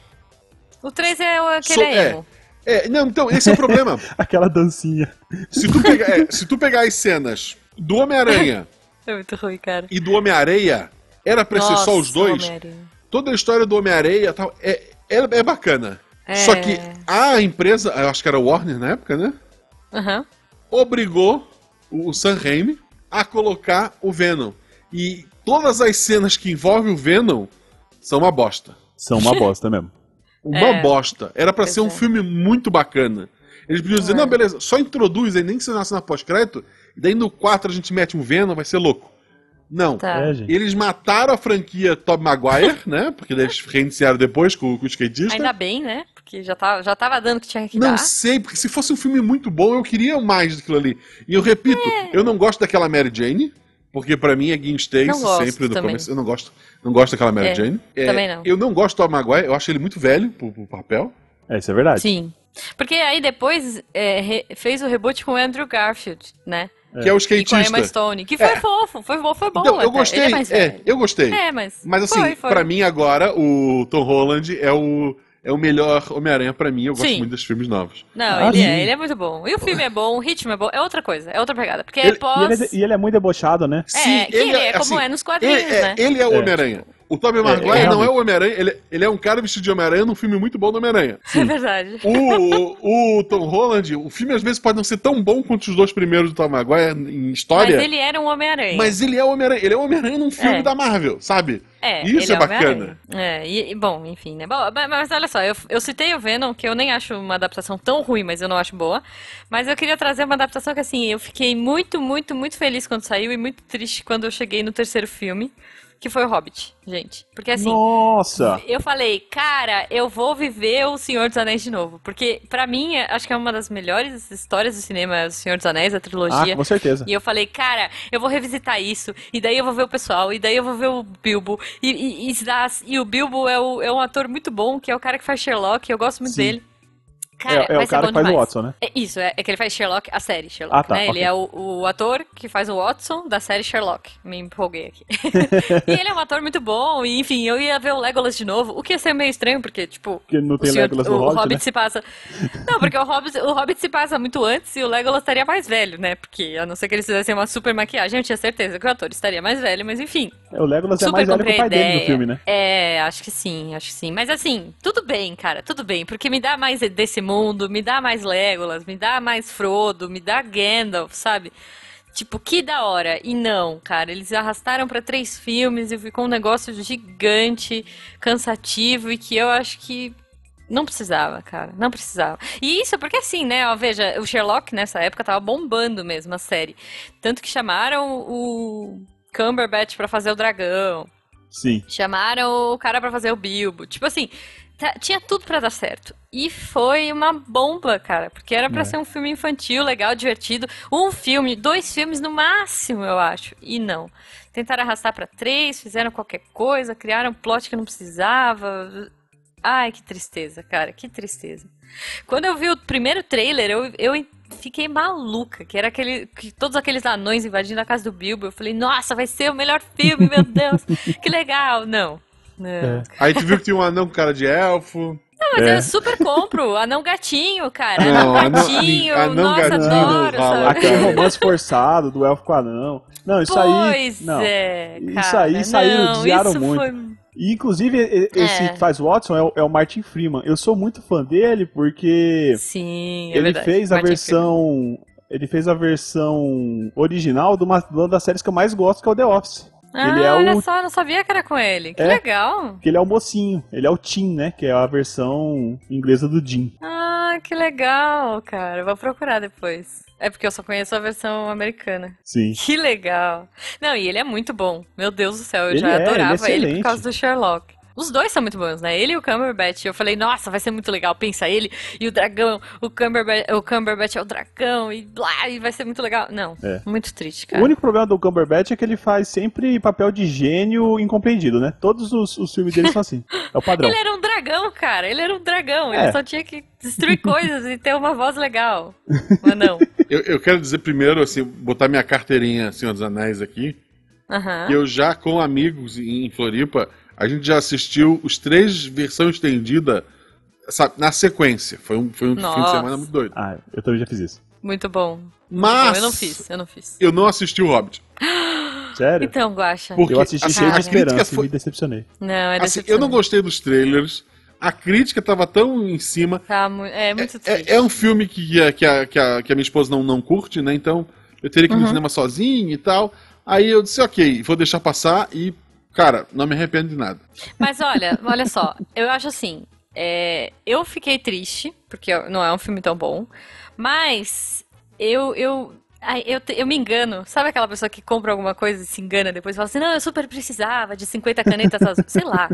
O 3 é o- aquele So- é é. É, não, então, esse é o problema. [LAUGHS] Aquela dancinha. Se tu, pegar, é, se tu pegar as cenas do Homem-Aranha [LAUGHS] É muito ruim, cara. e do Homem-Areia, era pra ser só os Nossa, dois. Toda a história do Homem-Areia tal é, é, é bacana. É. Só que a empresa, eu acho que era Warner na época, né? Aham. Obrigou o Sam Raimi a colocar o Venom. E todas as cenas que envolvem o Venom são uma bosta. São uma bosta mesmo. [LAUGHS] Uma É. bosta. Era pra Pois ser um é. filme muito bacana. Eles podiam dizer, É. não, beleza, só introduz aí, nem que você nasce na pós-crédito, e daí no 4 a gente mete um Venom, vai ser louco. Não. Tá. É. Eles mataram a franquia Tobey Maguire, né? Porque daí eles reiniciaram depois com, com o skatista. Ainda bem, né? Porque já tava, já tava dando o que tinha que Não dar. sei, porque se fosse um filme muito bom, eu queria mais daquilo ali. E eu repito, eu não gosto daquela Mary Jane, porque pra mim é Gwen Stacy Não sempre no também. começo. Eu não gosto, não gosto daquela Mary É, Jane. É, também não. Eu não gosto do Tobey Maguire, eu acho ele muito velho pro, pro papel. É, isso é verdade. Sim. Porque aí depois é, re- fez o reboot com o Andrew Garfield, né? Que é o E com a Emma skatista. Stone. Que foi É. fofo, foi, bom- foi bom. Então, eu gostei, é é, velho. eu gostei. É, mas. Mas assim, foi, foi. pra mim agora, o Tom Holland é o, é o melhor Homem-Aranha pra mim. Eu gosto Sim. muito dos filmes novos. Não, Ah, ele sim. é, ele é muito bom. E o filme é bom, o ritmo é bom. É outra coisa, é outra pegada. Porque Ele- é E ele, pós. é, e ele é muito debochado, né? É, que ele é como é nos quadrinhos, ele, é- né? Ele é o É. Homem-Aranha. O Tobey Maguire é, não é o Homem-Aranha, ele, ele é um cara vestido de Homem-Aranha num filme muito bom do Homem-Aranha. É verdade. O, o Tom Holland, o filme às vezes pode não ser tão bom quanto os dois primeiros do Tom Maguire em história, Mas ele era um Homem-Aranha. mas ele é o Homem-Aranha. Ele é o Homem-Aranha num filme É. da Marvel, sabe? É, Isso é o bacana. Homem-Aranha. É, e, e, bom, enfim, né? Bom, mas, mas olha só, eu, eu citei o Venom, que eu nem acho uma adaptação tão ruim, mas eu não acho boa. Mas eu queria trazer uma adaptação que, assim, eu fiquei muito, muito, muito feliz quando saiu e muito triste quando eu cheguei no terceiro filme, que foi o Hobbit, gente. Porque, assim, Nossa! eu falei, cara, eu vou viver o Senhor dos Anéis de novo. Porque, pra mim, acho que é uma das melhores histórias do cinema, o Senhor dos Anéis, a Ah, trilogia. com certeza. E eu falei, cara, eu vou revisitar isso, e daí eu vou ver o pessoal, e daí eu vou ver o Bilbo. E, e, e, e o Bilbo é, o- é um ator muito bom, que é o cara que faz Sherlock, eu gosto muito Sim. dele. Cara, é é o ser cara que faz o demais. Watson, né? É isso, é, é que ele faz Sherlock, a série Sherlock, Ah, tá, né? Ele ok. é o, o ator que faz o Watson da série Sherlock. Me empolguei aqui. [LAUGHS] e ele é um ator muito bom, e enfim, eu ia ver o Legolas de novo, o que ia ser meio estranho, porque, tipo, Porque não o, tem senhor- Legolas no o Hobbit, Hobbit né? se passa. Não, porque o Hobbit, o Hobbit se passa muito antes e o Legolas estaria mais velho, né? Porque a não ser que eles fizessem uma super maquiagem, eu tinha certeza que o ator estaria mais velho, mas enfim. É, O Legolas é mais velho que o pai a dele no ideia. filme, né? É, acho que sim, acho que sim. Mas assim, tudo bem, cara, tudo bem. Porque me dá mais desse mundo, me dá mais Legolas, me dá mais Frodo, me dá Gandalf, sabe? Tipo, que da hora. E não, cara, eles arrastaram pra três filmes e ficou um negócio gigante, cansativo e que eu acho que não precisava, cara, não precisava. E isso porque assim, né, ó, veja, o Sherlock nessa época tava bombando mesmo a série. Tanto que chamaram o Cumberbatch pra fazer o dragão. Sim. Chamaram o cara pra fazer o Bilbo. Tipo assim, tinha tudo pra dar certo. E foi uma bomba, cara. Porque era pra É. ser um filme infantil, legal, divertido. Um filme, dois filmes no máximo, eu acho. E não. Tentaram arrastar pra três, fizeram qualquer coisa, criaram um plot que não precisava. Ai, que tristeza, cara, que tristeza. Quando eu vi o primeiro trailer, eu, eu fiquei maluca, que era aquele. Que todos aqueles anões invadindo a casa do Bilbo. Eu falei, nossa, vai ser o melhor filme, meu Deus, [LAUGHS] que legal. Não. Não. É. Aí tu viu que tinha um anão com cara de elfo. Não, mas É. eu super compro. Anão gatinho, cara. Não, Anão gatinho. anão nossa, gatinho adoro? Aquele romance forçado do elfo com anão. Não, isso aí. Pois Não. é, Isso cara. aí saiu, desviaram isso muito. Foi... E, inclusive, esse É. que faz o Watson é o, é o Martin Freeman. Eu sou muito fã dele porque Sim, é ele verdade. fez a Martin versão. Ele fez a versão original de uma, de uma das séries que eu mais gosto, que é o The Office. Ah, ele é olha o- só, eu não sabia que era com ele. Que É. legal. Que ele é o mocinho, ele é o Tim, né? Que é a versão inglesa do Jim. Ah, que legal, cara. Vou procurar depois. É porque eu só conheço a versão americana. Sim. Que legal. Não, e ele é muito bom. Meu Deus do céu, eu Ele já é, ele é adorava ele, por excelente. causa do Sherlock. Os dois são muito bons, né? Ele e o Cumberbatch. Eu falei, nossa, vai ser muito legal. Pensa ele e o dragão. O Cumberbatch, o Cumberbatch é o dragão e blá, e vai ser muito legal. Não, É. muito triste, cara. O único problema do Cumberbatch é que ele faz sempre papel de gênio incompreendido, né? Todos os, os filmes dele são assim. É o padrão. [LAUGHS] Ele era um dragão, cara. Ele era um dragão. É. Ele só tinha que destruir [LAUGHS] coisas e ter uma voz legal. Mas não. [LAUGHS] Eu, eu quero dizer primeiro, assim, botar minha carteirinha Senhor dos Anéis aqui. Que eu já, com amigos em Floripa, a gente já assistiu os três versões estendida sabe, na sequência. Foi um, foi um fim de semana muito doido. Ah, eu também já fiz isso. Muito bom. Mas Bom, eu não fiz, eu não fiz. eu não assisti o Hobbit. [GASPS] Sério? Então, Guaxa. Porque, eu assisti assim, cheio de esperança foi- e me decepcionei. Não, é assim, eu não gostei dos trailers. A crítica tava tão em cima. Tá, é muito triste. É, é um filme que, a- que, a, que, a, que a minha esposa não, não curte, né? Então eu teria que ir no Uhum. cinema sozinho e tal. Aí eu disse, ok, vou deixar passar e, cara, não me arrependo de nada. Mas olha, olha só, eu acho assim, é, eu fiquei triste, porque não é um filme tão bom, mas eu, eu, eu, eu me engano. Sabe aquela pessoa que compra alguma coisa e se engana depois fala assim, não, eu super precisava de 50 canetas sei lá.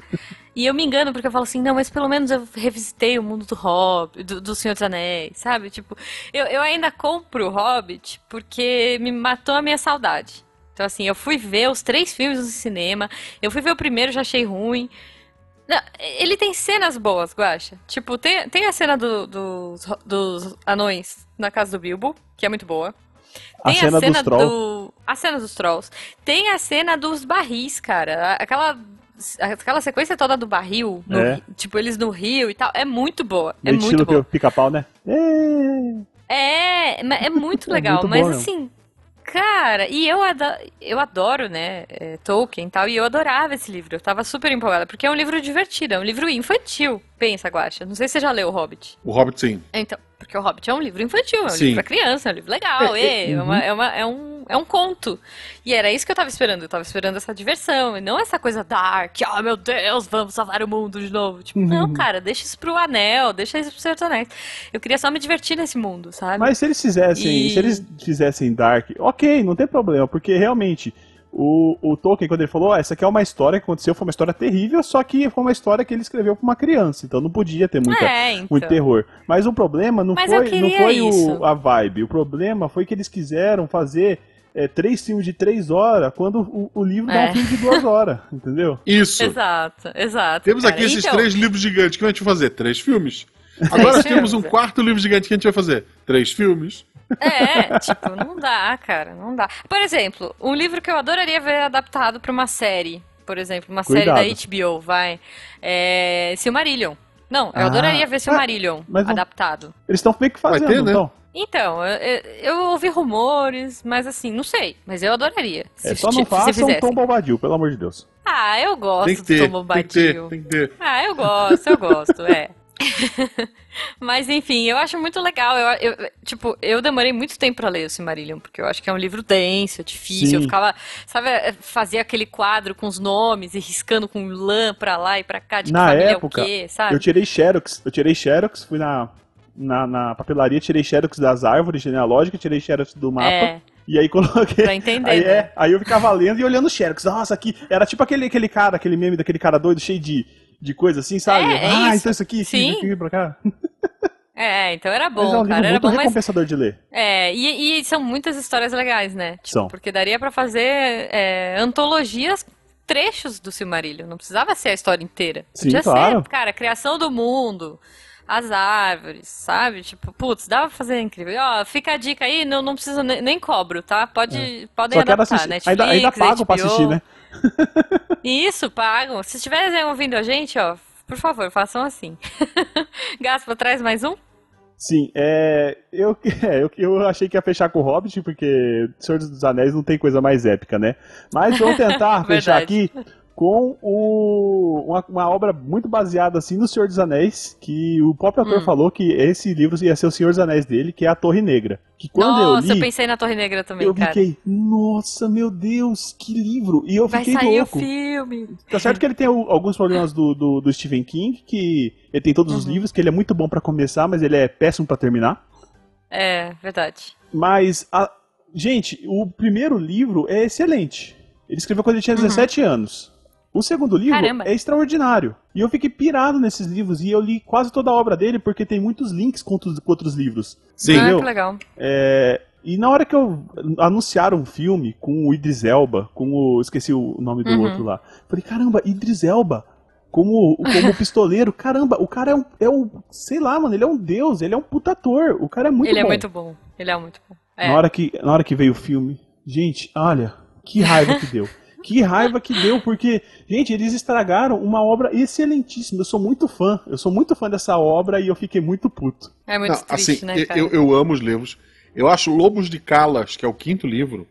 E eu me engano porque eu falo assim, não, mas pelo menos eu revisitei o mundo do Hobbit, do, do Senhor dos Anéis, sabe? Tipo, eu, eu ainda compro o Hobbit porque me matou a minha saudade. Então, assim, eu fui ver os três filmes no cinema, eu fui ver o primeiro, já achei ruim. Não, ele tem cenas boas, Guaxa. Tipo, tem, tem a cena do- dos, dos anões na casa do Bilbo, que é muito boa. A Tem cena a cena dos trolls. do. A cena dos trolls. Tem a cena dos barris, cara. A- Aquela. Aquela sequência toda do barril, no É. tipo, eles no rio e tal, é muito boa. É Meio muito estilo boa. pi- pica-pau, né? É. É, é muito É legal, muito mas mesmo. assim, cara, e eu, ado- eu adoro, né, é, Tolkien e tal, e eu adorava esse livro, eu tava super empolgada, porque é um livro divertido, é um livro infantil, pensa, Guaxa, não sei se você já leu O Hobbit. O Hobbit, sim. Então, porque o Hobbit é um livro infantil, é um Sim. livro pra criança, é um livro legal, É, é, é, uma- é uma- é um, é um conto. E era isso que eu tava esperando, eu tava esperando essa diversão, e não essa coisa dark, oh meu Deus, vamos salvar o mundo de novo. Tipo, Uhum. não, cara, deixa isso pro Anel, deixa isso pro Senhor dos Anéis. Eu queria só me divertir nesse mundo, sabe? Mas se eles fizessem, E- se eles fizessem Dark, ok, não tem problema, porque realmente o, o Tolkien, quando ele falou, ó, essa aqui é uma história que aconteceu, foi uma história terrível, só que foi uma história que ele escreveu pra uma criança, então não podia ter muita, é, então. muito terror. Mas o problema não Mas foi, não foi o, a vibe, o problema foi que eles quiseram fazer é, três filmes de três horas, quando o, o livro dá É. um filme de duas horas, [LAUGHS] entendeu? Isso. Exato, exato. Temos cara. aqui esses Então, três livros gigantes. O que a gente vai fazer? Três filmes. Agora temos um quarto livro gigante que a gente vai fazer. Três filmes. É, tipo, não dá, cara, não dá. Por exemplo, um livro que eu adoraria ver adaptado pra uma série, por exemplo, uma Cuidado. série da HBO, vai, é Silmarillion. Não, eu Ah, adoraria ver Silmarillion mas não- adaptado. Eles estão meio que fazendo, ter, né? então. Então, eu, eu- ouvi rumores, mas assim, não sei, mas eu adoraria. É só não façam fizessem. Tom Bombadil, pelo amor de Deus. Ah, eu gosto Tem que do ter. Tom Tem que ter. Bombadil. Tem que ter. Ah, eu gosto, eu gosto, é. [LAUGHS] Mas enfim, eu acho muito legal. Eu, eu- tipo, eu demorei muito tempo pra ler o Silmarillion, porque eu acho que é um livro denso, difícil. Eu Sim. ficava, sabe, fazia aquele quadro com os nomes e riscando com lã pra lá e pra cá, de que Na família época, é o quê, sabe? Eu tirei Xerox, eu tirei Xerox, fui na, na, na papelaria, tirei Xerox das árvores genealógicas, tirei Xerox do mapa, É, e aí coloquei. pra entender. Aí, né? é, aí eu ficava lendo e olhando o Xerox. Nossa, aqui. Era tipo aquele, aquele cara, aquele meme daquele cara doido, cheio de, de coisa assim, sabe? É, é ah, isso. então isso aqui, Sim. aqui, aqui pra cá. [LAUGHS] É, então era Mas é um bom, cara, era muito bom, mas recompensador de ler. É, e, e são muitas histórias legais, né? Tipo, São. Porque daria pra fazer é, antologias, trechos do Silmarillion. Não precisava ser a história inteira. Sim, Podia claro. ser, cara, criação do mundo, as árvores, sabe? Tipo, putz, dava pra fazer incrível. E, Ó, fica a dica aí, não, não precisa nem, nem cobro, tá? Pode, Podem É. Só quero adaptar, assistir. Netflix, Ainda, ainda pago pra HBO. assistir, né? [LAUGHS] Isso, pagam. Se estiverem ouvindo a gente, ó, por favor, façam assim. [LAUGHS] Gaspa, traz mais um? Sim, é, eu, [LAUGHS] é, eu, eu achei que ia fechar com o Hobbit, porque Senhor dos Anéis não tem coisa mais épica, né? Mas vamos tentar fechar aqui com o, uma, uma obra muito baseada assim no Senhor dos Anéis, que o próprio ator Hum. falou que esse livro ia ser o Senhor dos Anéis dele, que é a Torre Negra. Que quando Nossa, eu eu, li, pensei na Torre Negra também, eu cara. fiquei, nossa, meu Deus, que livro! E eu Vai fiquei sair louco. o filme. Tá certo que ele tem o- alguns problemas do, do, do Stephen King, que ele tem todos os Uhum. livros, que ele é muito bom pra começar, mas ele é péssimo pra terminar. É, verdade. Mas, a- gente, o primeiro livro é excelente. Ele escreveu quando ele tinha Uhum. 17 anos. O segundo livro Caramba. é extraordinário. E eu fiquei pirado nesses livros e eu li quase toda a obra dele porque tem muitos links com outros, com outros livros. Sim. Ah, que legal. É, e na hora que eu anunciaram um filme com o Idris Elba, com o. Esqueci o nome do Uhum. outro lá. Falei, caramba, Idris Elba. Como, como [LAUGHS] pistoleiro, caramba, o cara é um, é um. Sei lá, mano, ele é um deus, ele é um puta ator. O cara é muito ele bom. é muito bom. Ele é muito bom. É. Na, hora que, na hora que veio o filme, gente, olha, que raiva que deu. [LAUGHS] Que raiva que deu, porque, gente, eles estragaram uma obra excelentíssima. Eu sou muito fã, eu sou muito fã dessa obra e eu fiquei muito puto. É muito Não, triste, assim, né, eu- cara? eu, eu amo os livros. Eu acho Lobos de Calas, que é o quinto livro,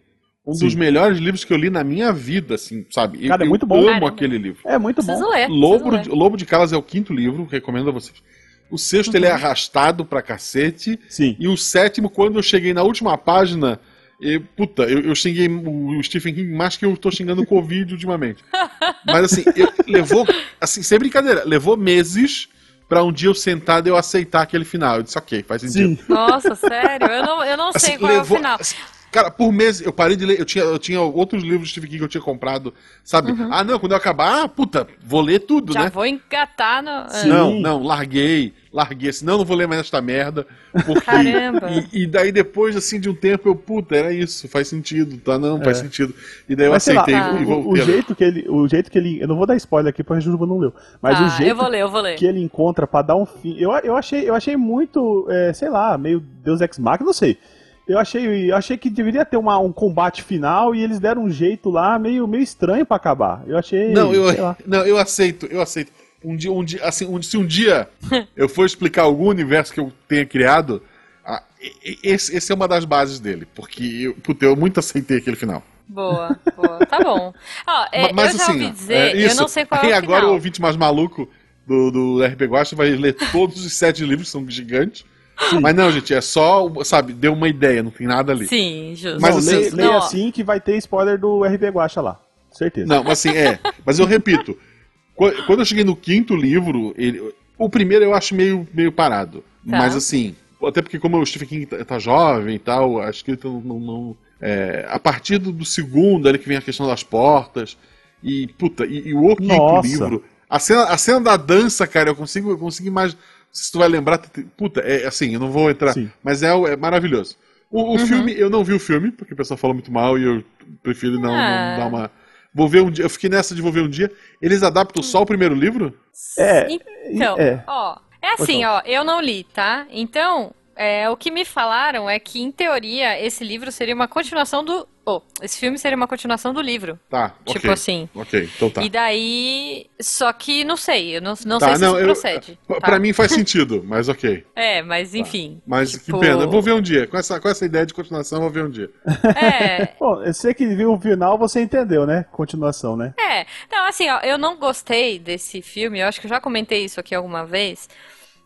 um Sim. dos melhores livros que eu li na minha vida, assim, sabe? Eu- Cara, é eu muito bom. amo Caramba. aquele livro. É muito bom. ler. Lobo de. Lobo de Calas é o quinto livro, recomendo a vocês. O sexto Uhum. ele é arrastado pra cacete. Sim. E o sétimo, quando eu cheguei na última página, e, puta, eu, eu xinguei o Stephen King mais que eu tô xingando o Covid ultimamente. Mas assim, eu- levou, assim, sem brincadeira, levou meses pra um dia eu sentar e eu aceitar aquele final. Eu disse, ok, faz sentido. Sim. Nossa, sério? Eu não, eu não sei Assim, qual é o levou- final. Cara, por meses, eu parei de ler, eu tinha, eu tinha outros livros de Stephen King que eu tinha comprado, sabe? Ah, não, quando eu acabar, ah, puta, vou ler tudo, Uhum. Já né? vou engatar no. Sim. Não, não, larguei, larguei, senão eu não vou ler mais esta merda. Porque, Caramba. E, e daí depois, assim, de um tempo, eu, puta, era isso, faz sentido, tá? Não, faz É. sentido. E daí eu Mas, lá, aceitei Ah. e o, o ler. jeito que ele, o jeito que ele, eu não vou dar spoiler aqui porque a Juba não leu, mas ah, o jeito eu vou ler, eu vou ler. que ele encontra pra dar um fim, eu, eu achei, eu achei muito, é, sei lá, meio Deus Ex Machina, não sei. Eu achei, eu achei que deveria ter uma, um combate final e eles deram um jeito lá meio, meio estranho pra acabar. Eu achei, Não, eu, não, eu aceito, eu aceito. Um dia, um dia, assim, um- se um dia [LAUGHS] eu for explicar algum universo que eu tenha criado, ah, esse, esse é uma das bases dele, porque eu, puta, eu muito aceitei aquele final. Boa, boa. Tá bom. [LAUGHS] Ó, é, Ma- Mas eu já assim, ouvi ó, dizer, é eu isso. não sei qual é o agora final. o ouvinte mais maluco do, do RP Guacha vai ler todos os sete livros, que são gigantes. Mas não, gente, é só, sabe, deu uma ideia, não tem nada ali. Sim, justo. Mas não, assim, leia, assim que vai ter spoiler do RP Guacha lá. Certeza. Não, mas assim, é. Mas eu repito, qu- quando eu cheguei no quinto livro, ele- o primeiro eu acho meio, meio parado. Tá. Mas assim, até porque como o Stephen King tá, tá jovem e tal, a escrita não... não- não- é, a partir do, do segundo, ali que vem a questão das portas, e puta, e, e o quinto Nossa. livro... A cena, a cena da dança, cara, eu consigo, eu consigo mais... Se tu vai lembrar, puta, é assim, eu não vou entrar, Sim. mas é, o- é maravilhoso. O, o Uhum. filme, eu não vi o filme, porque o pessoal falou muito mal e eu prefiro não, não Ah. dar uma... Vou ver um dia, eu fiquei nessa de vou ver um dia. Eles adaptam só o primeiro livro? É, Então, é. ó, é assim, ó, eu não li, tá? Então, é, o que me falaram é que, em teoria, esse livro seria uma continuação do. Oh, esse filme seria uma continuação do livro. Tá, Tipo ok. assim. Ok, então tá. E daí. Só que não sei, eu não, não Tá, sei se não, isso eu- procede. Pra- tá? Pra mim faz sentido, mas ok. [LAUGHS] É, mas enfim. Mas tipo, que pena. Eu vou ver um dia. Com essa, com essa ideia de continuação, eu vou ver um dia. É, [LAUGHS] Bom, você que viu o final, você entendeu, né? Continuação, né? É, não, assim, ó, eu não gostei desse filme, eu acho que eu já comentei isso aqui alguma vez.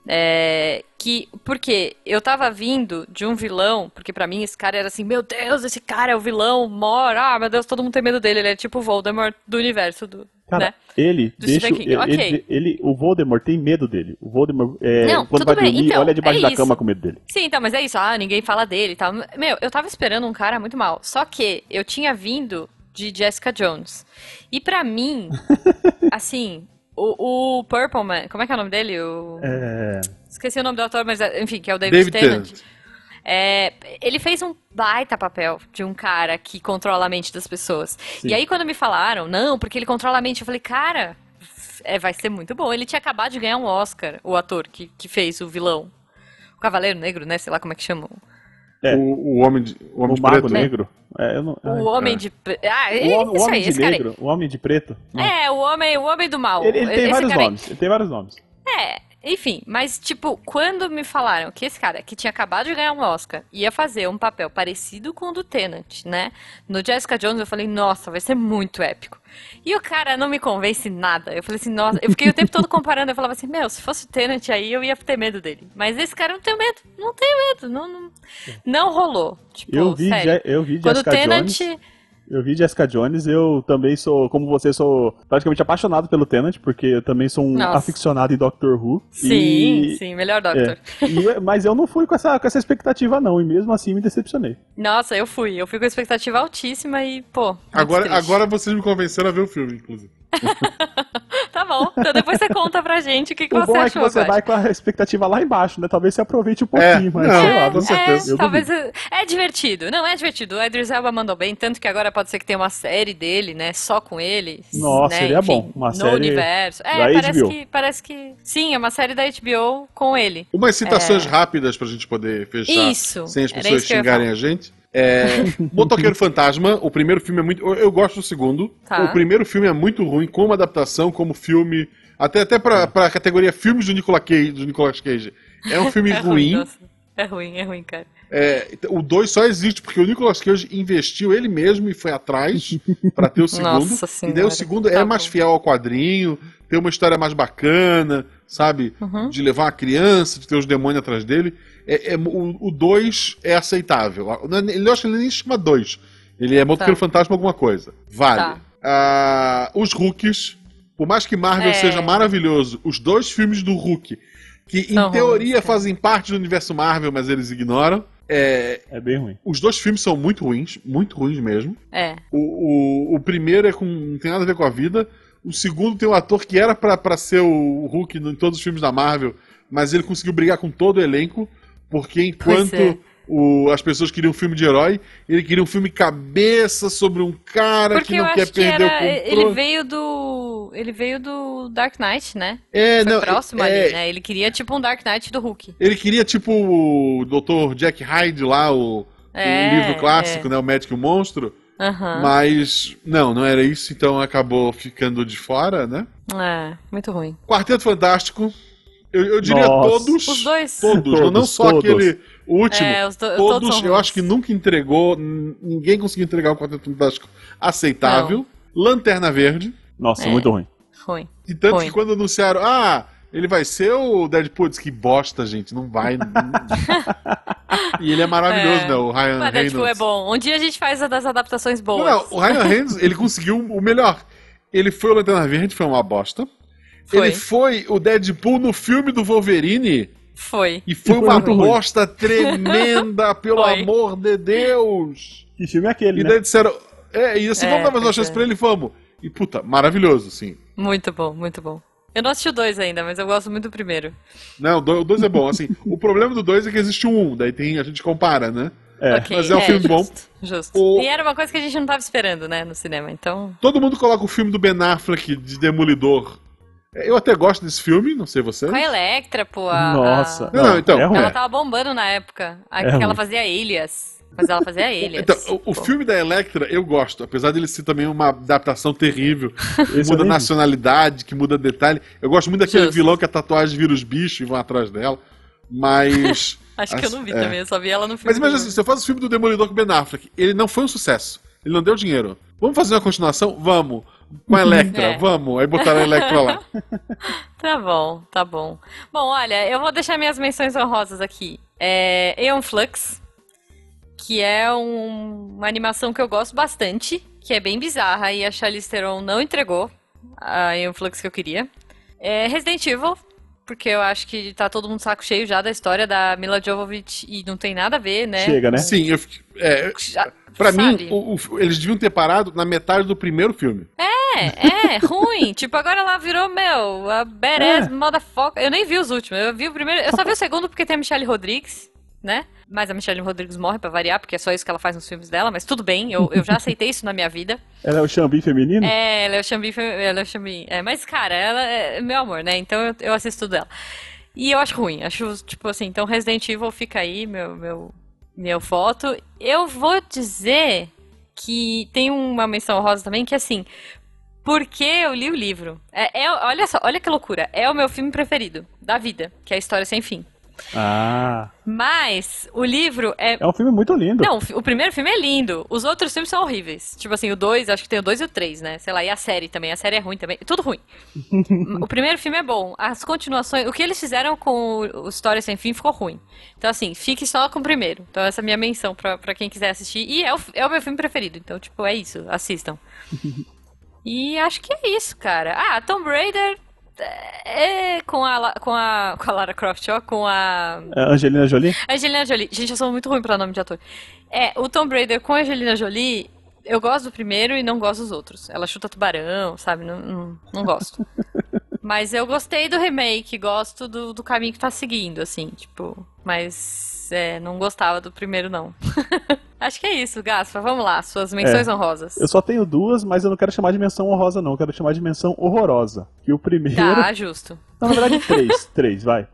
É, que, porque eu tava vindo de um vilão, porque pra mim esse cara era assim, meu Deus, esse cara é o vilão, mora, ah, meu Deus, todo mundo tem medo dele, ele é tipo o Voldemort do universo, do, Cara, né? ele Do deixa. Ele, ok. ele- o Voldemort tem medo dele. O Voldemort, é, Não, quando vai dormir, então, olha debaixo é da cama com medo dele. Sim, então, mas é isso, ah, ninguém fala dele e tal. Meu, eu tava esperando um cara muito mal, só que eu tinha vindo de Jessica Jones. E pra mim, [LAUGHS] assim, o, o Purple Man, como é que é o nome dele? O... É, Esqueci o nome do ator, mas enfim, que é o David, David Tennant. Tennant. É, ele fez um baita papel de um cara que controla a mente das pessoas. E aí, quando me falaram, não, porque ele controla a mente, eu falei, cara, é, vai ser muito bom. Ele tinha acabado de ganhar um Oscar, o ator que, que fez o vilão. O Cavaleiro Negro, né? Sei lá como é que chamam. É. O, o Homem de, o homem o de Mago Preto. né? Negro. É, eu não, O ai, Homem é. de. Pre- Ah, o, é homem- o isso Homem aí, de esse cara aí. Negro. O Homem de Preto. Não. É, o homem, o homem do mal. Ele, ele tem Esse vários cara nomes. Ele tem vários nomes. É, enfim, mas tipo, quando me falaram que esse cara que tinha acabado de ganhar um Oscar ia fazer um papel parecido com o do Tennant, né? No Jessica Jones eu falei, nossa, vai ser muito épico. E o cara não me convence nada. Eu falei assim, nossa, eu fiquei o tempo todo comparando, eu falava assim, meu, se fosse o Tennant aí eu ia ter medo dele. Mas esse cara eu não tenho medo, não tenho medo, não, não, não rolou. Tipo, Eu vi, sério. Eu vi Quando o Jessica Tennant. Jones. Eu vi Jessica Jones, eu também sou, como você, sou praticamente apaixonado pelo Tennant, porque eu também sou um Nossa. aficionado em Doctor Who. Sim, e, sim, melhor Doctor. é, e- mas eu não fui com essa, com essa expectativa, não, e mesmo assim me decepcionei. Nossa, eu fui. Eu fui com a expectativa altíssima e, pô. Agora, triste. agora vocês me convenceram a ver o filme, inclusive. [LAUGHS] tá bom. Então depois você conta pra gente o que, que o você bom achou. é que você vai com a expectativa lá embaixo, né? Talvez você aproveite um É, pouquinho, mas não, sei lá. com não- certeza. É, talvez é, é divertido. Não, é divertido. O Idris Elba mandou bem, tanto que agora pode ser que tenha uma série dele, né? Só com ele. Nossa, né, seria enfim, bom. Uma no série universo. É, da parece HBO. que, parece que. Sim, é uma série da HBO com ele. Umas citações rápidas pra gente poder fechar É. Isso, sem as pessoas xingarem a gente. É, [LAUGHS] Motoqueiro Fantasma, o primeiro filme é muito. Eu, eu gosto do segundo. Tá. O primeiro filme é muito ruim, como adaptação, como filme. Até, até pra, pra categoria filmes do Nicolas Cage. Do Nicolas Cage. É um filme [LAUGHS] É ruim. nossa. É ruim, é ruim, cara. É, o 2 só existe porque o Nicolas Cage investiu ele mesmo e foi atrás [LAUGHS] pra ter o segundo. Nossa e daí o segundo é Tá mais bom. fiel ao quadrinho, tem uma história mais bacana, sabe? Uhum. De levar uma criança, de ter os demônios atrás dele. É, é- o 2 é aceitável. É- Ele acho que ele nem chama 2. Ele é Motoqueiro Tá. Fantasma alguma coisa. Vale. Tá. Ah, os Hulks, por mais que Marvel É. seja maravilhoso, os dois filmes do Hulk, que em São teoria ruins, fazem parte do universo Marvel, mas eles ignoram. É, É bem ruim. os dois filmes são muito ruins, muito ruins mesmo. É. O, o, o primeiro é com, não tem nada a ver com a vida. O segundo tem um ator que era pra, pra ser o Hulk em todos os filmes da Marvel, mas ele conseguiu brigar com todo o elenco, porque enquanto é. o- as pessoas queriam um filme de herói, ele queria um filme cabeça sobre um cara Porque que não quer que perder era. o controle. Ele veio do. Ele veio do Dark Knight, né? é, Foi não, próximo é, ali, né? Ele queria tipo um Dark Knight do Hulk. Ele queria, tipo, o Dr. Jack Hyde lá, o, É, o livro clássico, é. né? O Médico e o Monstro. Aham. Mas, não, não era isso, então acabou ficando de fora, né? É, muito ruim. Quarteto Fantástico. Eu, eu diria Nossa. todos. Os dois? Todos, não Todos, só todos. aquele. Último. É, os do- todos, eu acho que nunca entregou. Ninguém conseguiu entregar um Quarteto Fantástico aceitável. Lanterna Verde. Nossa, É. muito ruim. Ruim. E tanto Ruim. que quando anunciaram, ah, ele vai ser o Deadpool, eu disse que bosta, gente, não vai. não- [LAUGHS] e ele é maravilhoso, É. né? O Ryan Mas Reynolds. Deadpool é bom. Um dia a gente faz a das adaptações boas. Não, não, o Ryan Reynolds, ele conseguiu o melhor. Ele foi o Lanterna Verde, foi uma bosta. Foi. Ele foi o Deadpool no filme do Wolverine Foi. e foi Foi uma bosta [LAUGHS] tremenda, pelo Foi. amor de Deus. Que filme é aquele, E né? daí disseram, é, e assim, É, vamos dar mais uma chance é. pra ele, vamos. E puta, maravilhoso, sim. Muito bom, muito bom. Eu não assisti o dois ainda, mas eu gosto muito do primeiro. Não, o do- o dois é bom, assim. o problema do dois é que existe um, daí tem, a gente compara, né? É. Ok, mas é um filme bom. justo, Justo. O- E era uma coisa que a gente não tava esperando, né, no cinema, então... Todo mundo coloca o filme do Ben Affleck de Demolidor. Eu até gosto desse filme, não sei você. Com a Electra, pô, a... Nossa. a- Não, não, então. É. Ela tava bombando na época. A, É que ela fazia Elias. Mas ela fazia [LAUGHS] Elias. Então, o, o filme da Electra eu gosto, apesar dele ser também uma adaptação terrível, [LAUGHS] que muda vi. nacionalidade, que muda detalhe. Eu gosto muito daquele Justo. vilão que a tatuagem vira os bichos e vão atrás dela. Mas. [LAUGHS] Acho que eu não vi é. também, eu só vi ela no filme. Mas imagina assim, se eu faço o filme do Demolidor com o Ben Affleck, ele não foi um sucesso. Ele não deu dinheiro. Vamos fazer uma continuação? Vamos. Com a Electra, É. vamos. Aí botaram a Electra lá. [LAUGHS] Tá bom, tá bom. Bom, olha, eu vou deixar minhas menções honrosas aqui. É Aeon Flux, que é um- uma animação que eu gosto bastante, que é bem bizarra e a Charlize Theron não entregou a Aeon Flux que eu queria. É Resident Evil, porque eu acho que tá todo mundo saco cheio já da história da Mila Jovovich e não tem nada a ver, né? Chega, né? Sim, eu, fiquei- é, pra mim, sabe? o- o- eles deviam ter parado na metade do primeiro filme. É, é, ruim. [LAUGHS] tipo, agora ela virou, meu, a badass É. motherfucker. Eu nem vi os últimos. Eu vi o primeiro. Eu só vi o segundo porque tem a Michelle Rodrigues, né? Mas a Michelle Rodrigues morre pra variar, porque é só isso que ela faz nos filmes dela. Mas tudo bem, eu, eu já aceitei isso na minha vida. Ela é o Xambi feminino? É, ela é o Xambi. Ela é o Xambi. É, mas, cara, ela é meu amor, né? Então eu, eu assisto dela. E eu acho ruim. Acho, tipo assim, então Resident Evil fica aí, meu, meu, meu foto. Eu vou dizer que tem uma menção rosa também, que assim. Porque eu li o livro. É, é- olha só, olha que loucura. É o meu filme preferido da vida, que é a História Sem Fim. Ah, Mas o livro é é um filme muito lindo. não, o primeiro filme é lindo. Os outros filmes são horríveis. Tipo assim, o 2, acho que tem o 2 e o 3, né? Sei lá, e a série também. A série é ruim também. Tudo ruim. [LAUGHS] o primeiro filme é bom. As continuações. O que eles fizeram com o, o História Sem Fim ficou ruim. Então, assim, fique só com o primeiro. Então, essa é a minha menção pra, pra quem quiser assistir. E é o, é o meu filme preferido. Então, tipo, é isso. Assistam. [LAUGHS] e acho que é isso, cara. Ah, Tomb Raider. É com a, com a. Com a Lara Croft, ó. Com a. É Angelina Jolie? Angelina Jolie. Gente, eu sou muito ruim pra nome de ator. É, o Tomb Raider com a Angelina Jolie eu gosto do primeiro e não gosto dos outros. Ela chuta tubarão, sabe? Não, não, não gosto. [LAUGHS] mas eu gostei do remake, gosto do, do caminho que tá seguindo, assim, tipo. Mas é, não gostava do primeiro, não. [LAUGHS] Acho que é isso, Gaspa. Vamos lá, suas menções É. honrosas. Eu só tenho duas, mas eu não quero chamar de menção honrosa, não. Eu quero chamar de menção horrorosa. Que o primeiro. Tá, justo. Não, na verdade, três. [LAUGHS] três, vai.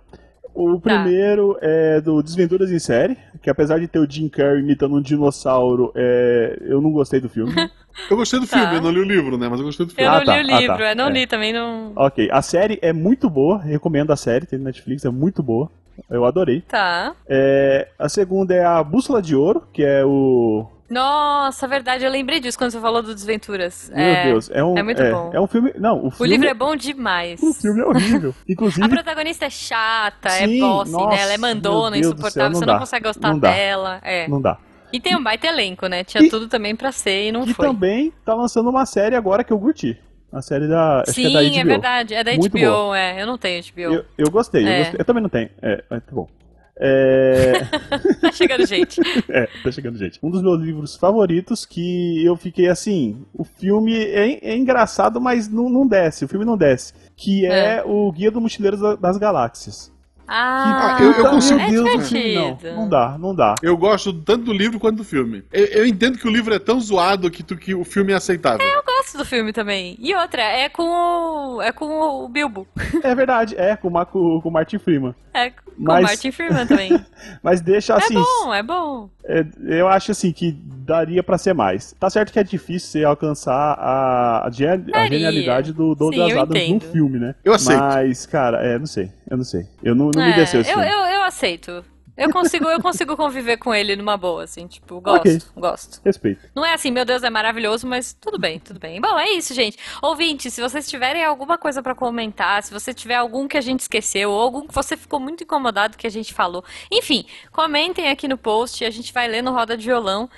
O primeiro é do Desventuras em Série, que apesar de ter o Jim Carrey imitando um dinossauro, é, eu não gostei do filme. [LAUGHS] Eu gostei do Tá. filme, eu não li o livro, né? Mas eu gostei do Eu filme. Ah, não tá, li o ah, livro, tá. é, não É. li também, não. ok, a série é muito boa, recomendo a série, tem no Netflix, é muito boa. Eu adorei. Tá. É, a segunda é a Bússola de Ouro, que é o. Nossa, verdade, eu lembrei disso quando você falou do Desventuras. Meu é, Deus, é um. é muito bom. É um filme. Não, o O filme. livro é bom demais. O filme é horrível. [LAUGHS] Inclusive. A protagonista é chata, Sim, é nossa, né? Ela é mandona, insuportável, céu, não você não dá. consegue gostar Não dá. dela. É. Não dá. E tem um baita elenco, né? Tinha E- tudo também pra ser e não E foi. também tá lançando uma série agora que eu curti. A série da. Acho Sim, que é da HBO. é verdade. É da Muito HBO, boa. é. Eu não tenho HBO. Eu, eu gostei, eu É. gostei. Eu também não tenho. É, mas tá bom. É, [LAUGHS] Tá chegando gente. [LAUGHS] é, tá chegando, gente. Um dos meus livros favoritos que eu fiquei assim. O filme é, é engraçado, mas não, não desce. O filme não desce. Que é, o Guia do Mochileiro da- das Galáxias. Ah, Ah, eu- eu consigo- é Deus filme, não, não dá, não dá. Eu gosto tanto do livro quanto do filme. Eu, eu entendo que o livro é tão zoado que, tu- que o filme é aceitável. Eu gosto do filme também. E outra, é com o. É com o Bilbo. É verdade, é, com, o Ma- com, com o Martin Freeman. É com Mas- o Martin Freeman também. [LAUGHS] Mas deixa assim. é bom, é bom. É, eu acho assim que daria pra ser mais. Tá certo que é difícil você alcançar a, a, gen- a genialidade do Douglas Sim, Adams no filme, né? Eu aceito. Mas, cara, é, não sei. Eu não sei. Eu não, não me É, desceu esse eu, filme. eu, eu aceito. Eu consigo, eu consigo conviver com ele numa boa, assim, tipo, gosto, Ok. gosto. Respeito. Não é assim, meu Deus, é maravilhoso, mas tudo bem, tudo bem. Bom, é isso, gente. Ouvinte, se vocês tiverem alguma coisa pra comentar, se você tiver algum que a gente esqueceu, ou algum que você ficou muito incomodado que a gente falou, enfim, comentem aqui no post, a gente vai ler no Roda de Violão.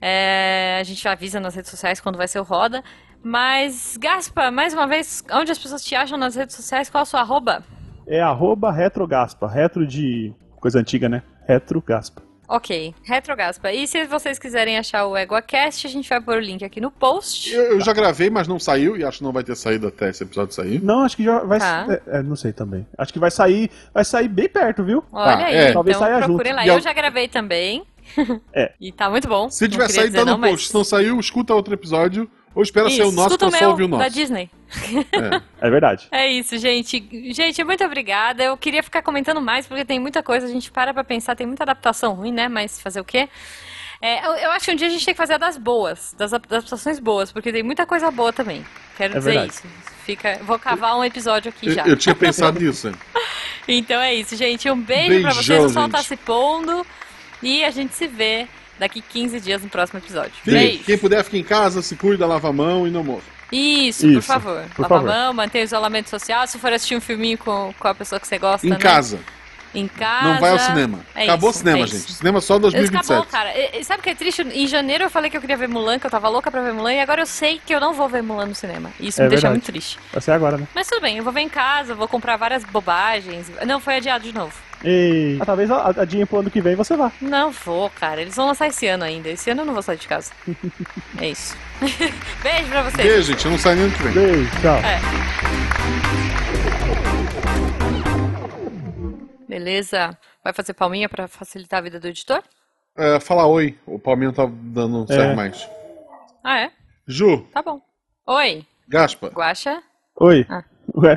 É, a gente avisa nas redes sociais quando vai ser o Roda. Mas, Gaspa, mais uma vez, onde as pessoas te acham nas redes sociais? Qual a sua arroba? É arroba retrogaspa. Retro de coisa antiga, né? Retrogaspa. Ok, Retrogaspa. E se vocês quiserem achar o EguaCast, a gente vai pôr o link aqui no post. Eu, eu já gravei, mas não saiu, e acho que não vai ter saído até esse episódio sair. Não, acho que já vai. Tá. É, é, não sei também. Acho que vai sair. Vai sair bem perto, viu? Olha Tá, aí, é. então Talvez saia procurem junto. lá. Eu já gravei também. É. [LAUGHS] E tá muito bom. Se tiver saído, tá no não, mas- post. Se não saiu, escuta outro episódio, ou espera ser o Isso, nosso pra só ouvir o da nosso. Disney. É verdade. [LAUGHS] É isso, gente. Gente, muito obrigada. Eu queria ficar comentando mais, porque tem muita coisa, a gente para pra pensar, tem muita adaptação ruim, né? Mas fazer o quê? É, eu, eu acho que um dia a gente tem que fazer a das boas, das adaptações boas, porque tem muita coisa boa também. Quero É dizer verdade. isso. Fica, vou cavar um episódio aqui Eu, já. eu tinha pensado [LAUGHS] nisso. Então é isso, gente. Um beijo pra vocês. O sol gente. tá se pondo. E a gente se vê daqui 15 dias no próximo episódio. Fique- Beijo. quem puder, fica em casa, se cuida, lava a mão e não morra. Isso, por Isso, favor. por Lava favor. a mão, mantenha o isolamento social. Se for assistir um filminho com, com a pessoa que você gosta, Em né? casa. Em casa. Não vai ao cinema. É Acabou isso, o cinema, é gente. isso. Cinema só Acabou, 2027. cara. E- sabe o que é triste? Em janeiro eu falei que eu queria ver Mulan, que eu tava louca pra ver Mulan, e agora eu sei que eu não vou ver Mulan no cinema. E Isso É me deixa verdade. muito triste. Vai ser agora, né? Mas tudo bem, eu vou ver em casa, vou comprar várias bobagens. Não, foi adiado de novo. E ah, talvez a, a Dinha pro ano que vem você vá. Não vou, cara. Eles vão lançar esse ano ainda. Esse ano eu não vou sair de casa. [LAUGHS] é isso. [LAUGHS] Beijo pra vocês. Beijo, gente. Eu não saio nem ano que vem. Beijo, tchau. É. Beleza. Vai fazer palminha pra facilitar a vida do editor? É, fala oi. O Palminho tá dando serve É. mais. Ah, é? Ju, Tá bom. Oi, Gaspa. Guaxa. Oi. Ah. Ué.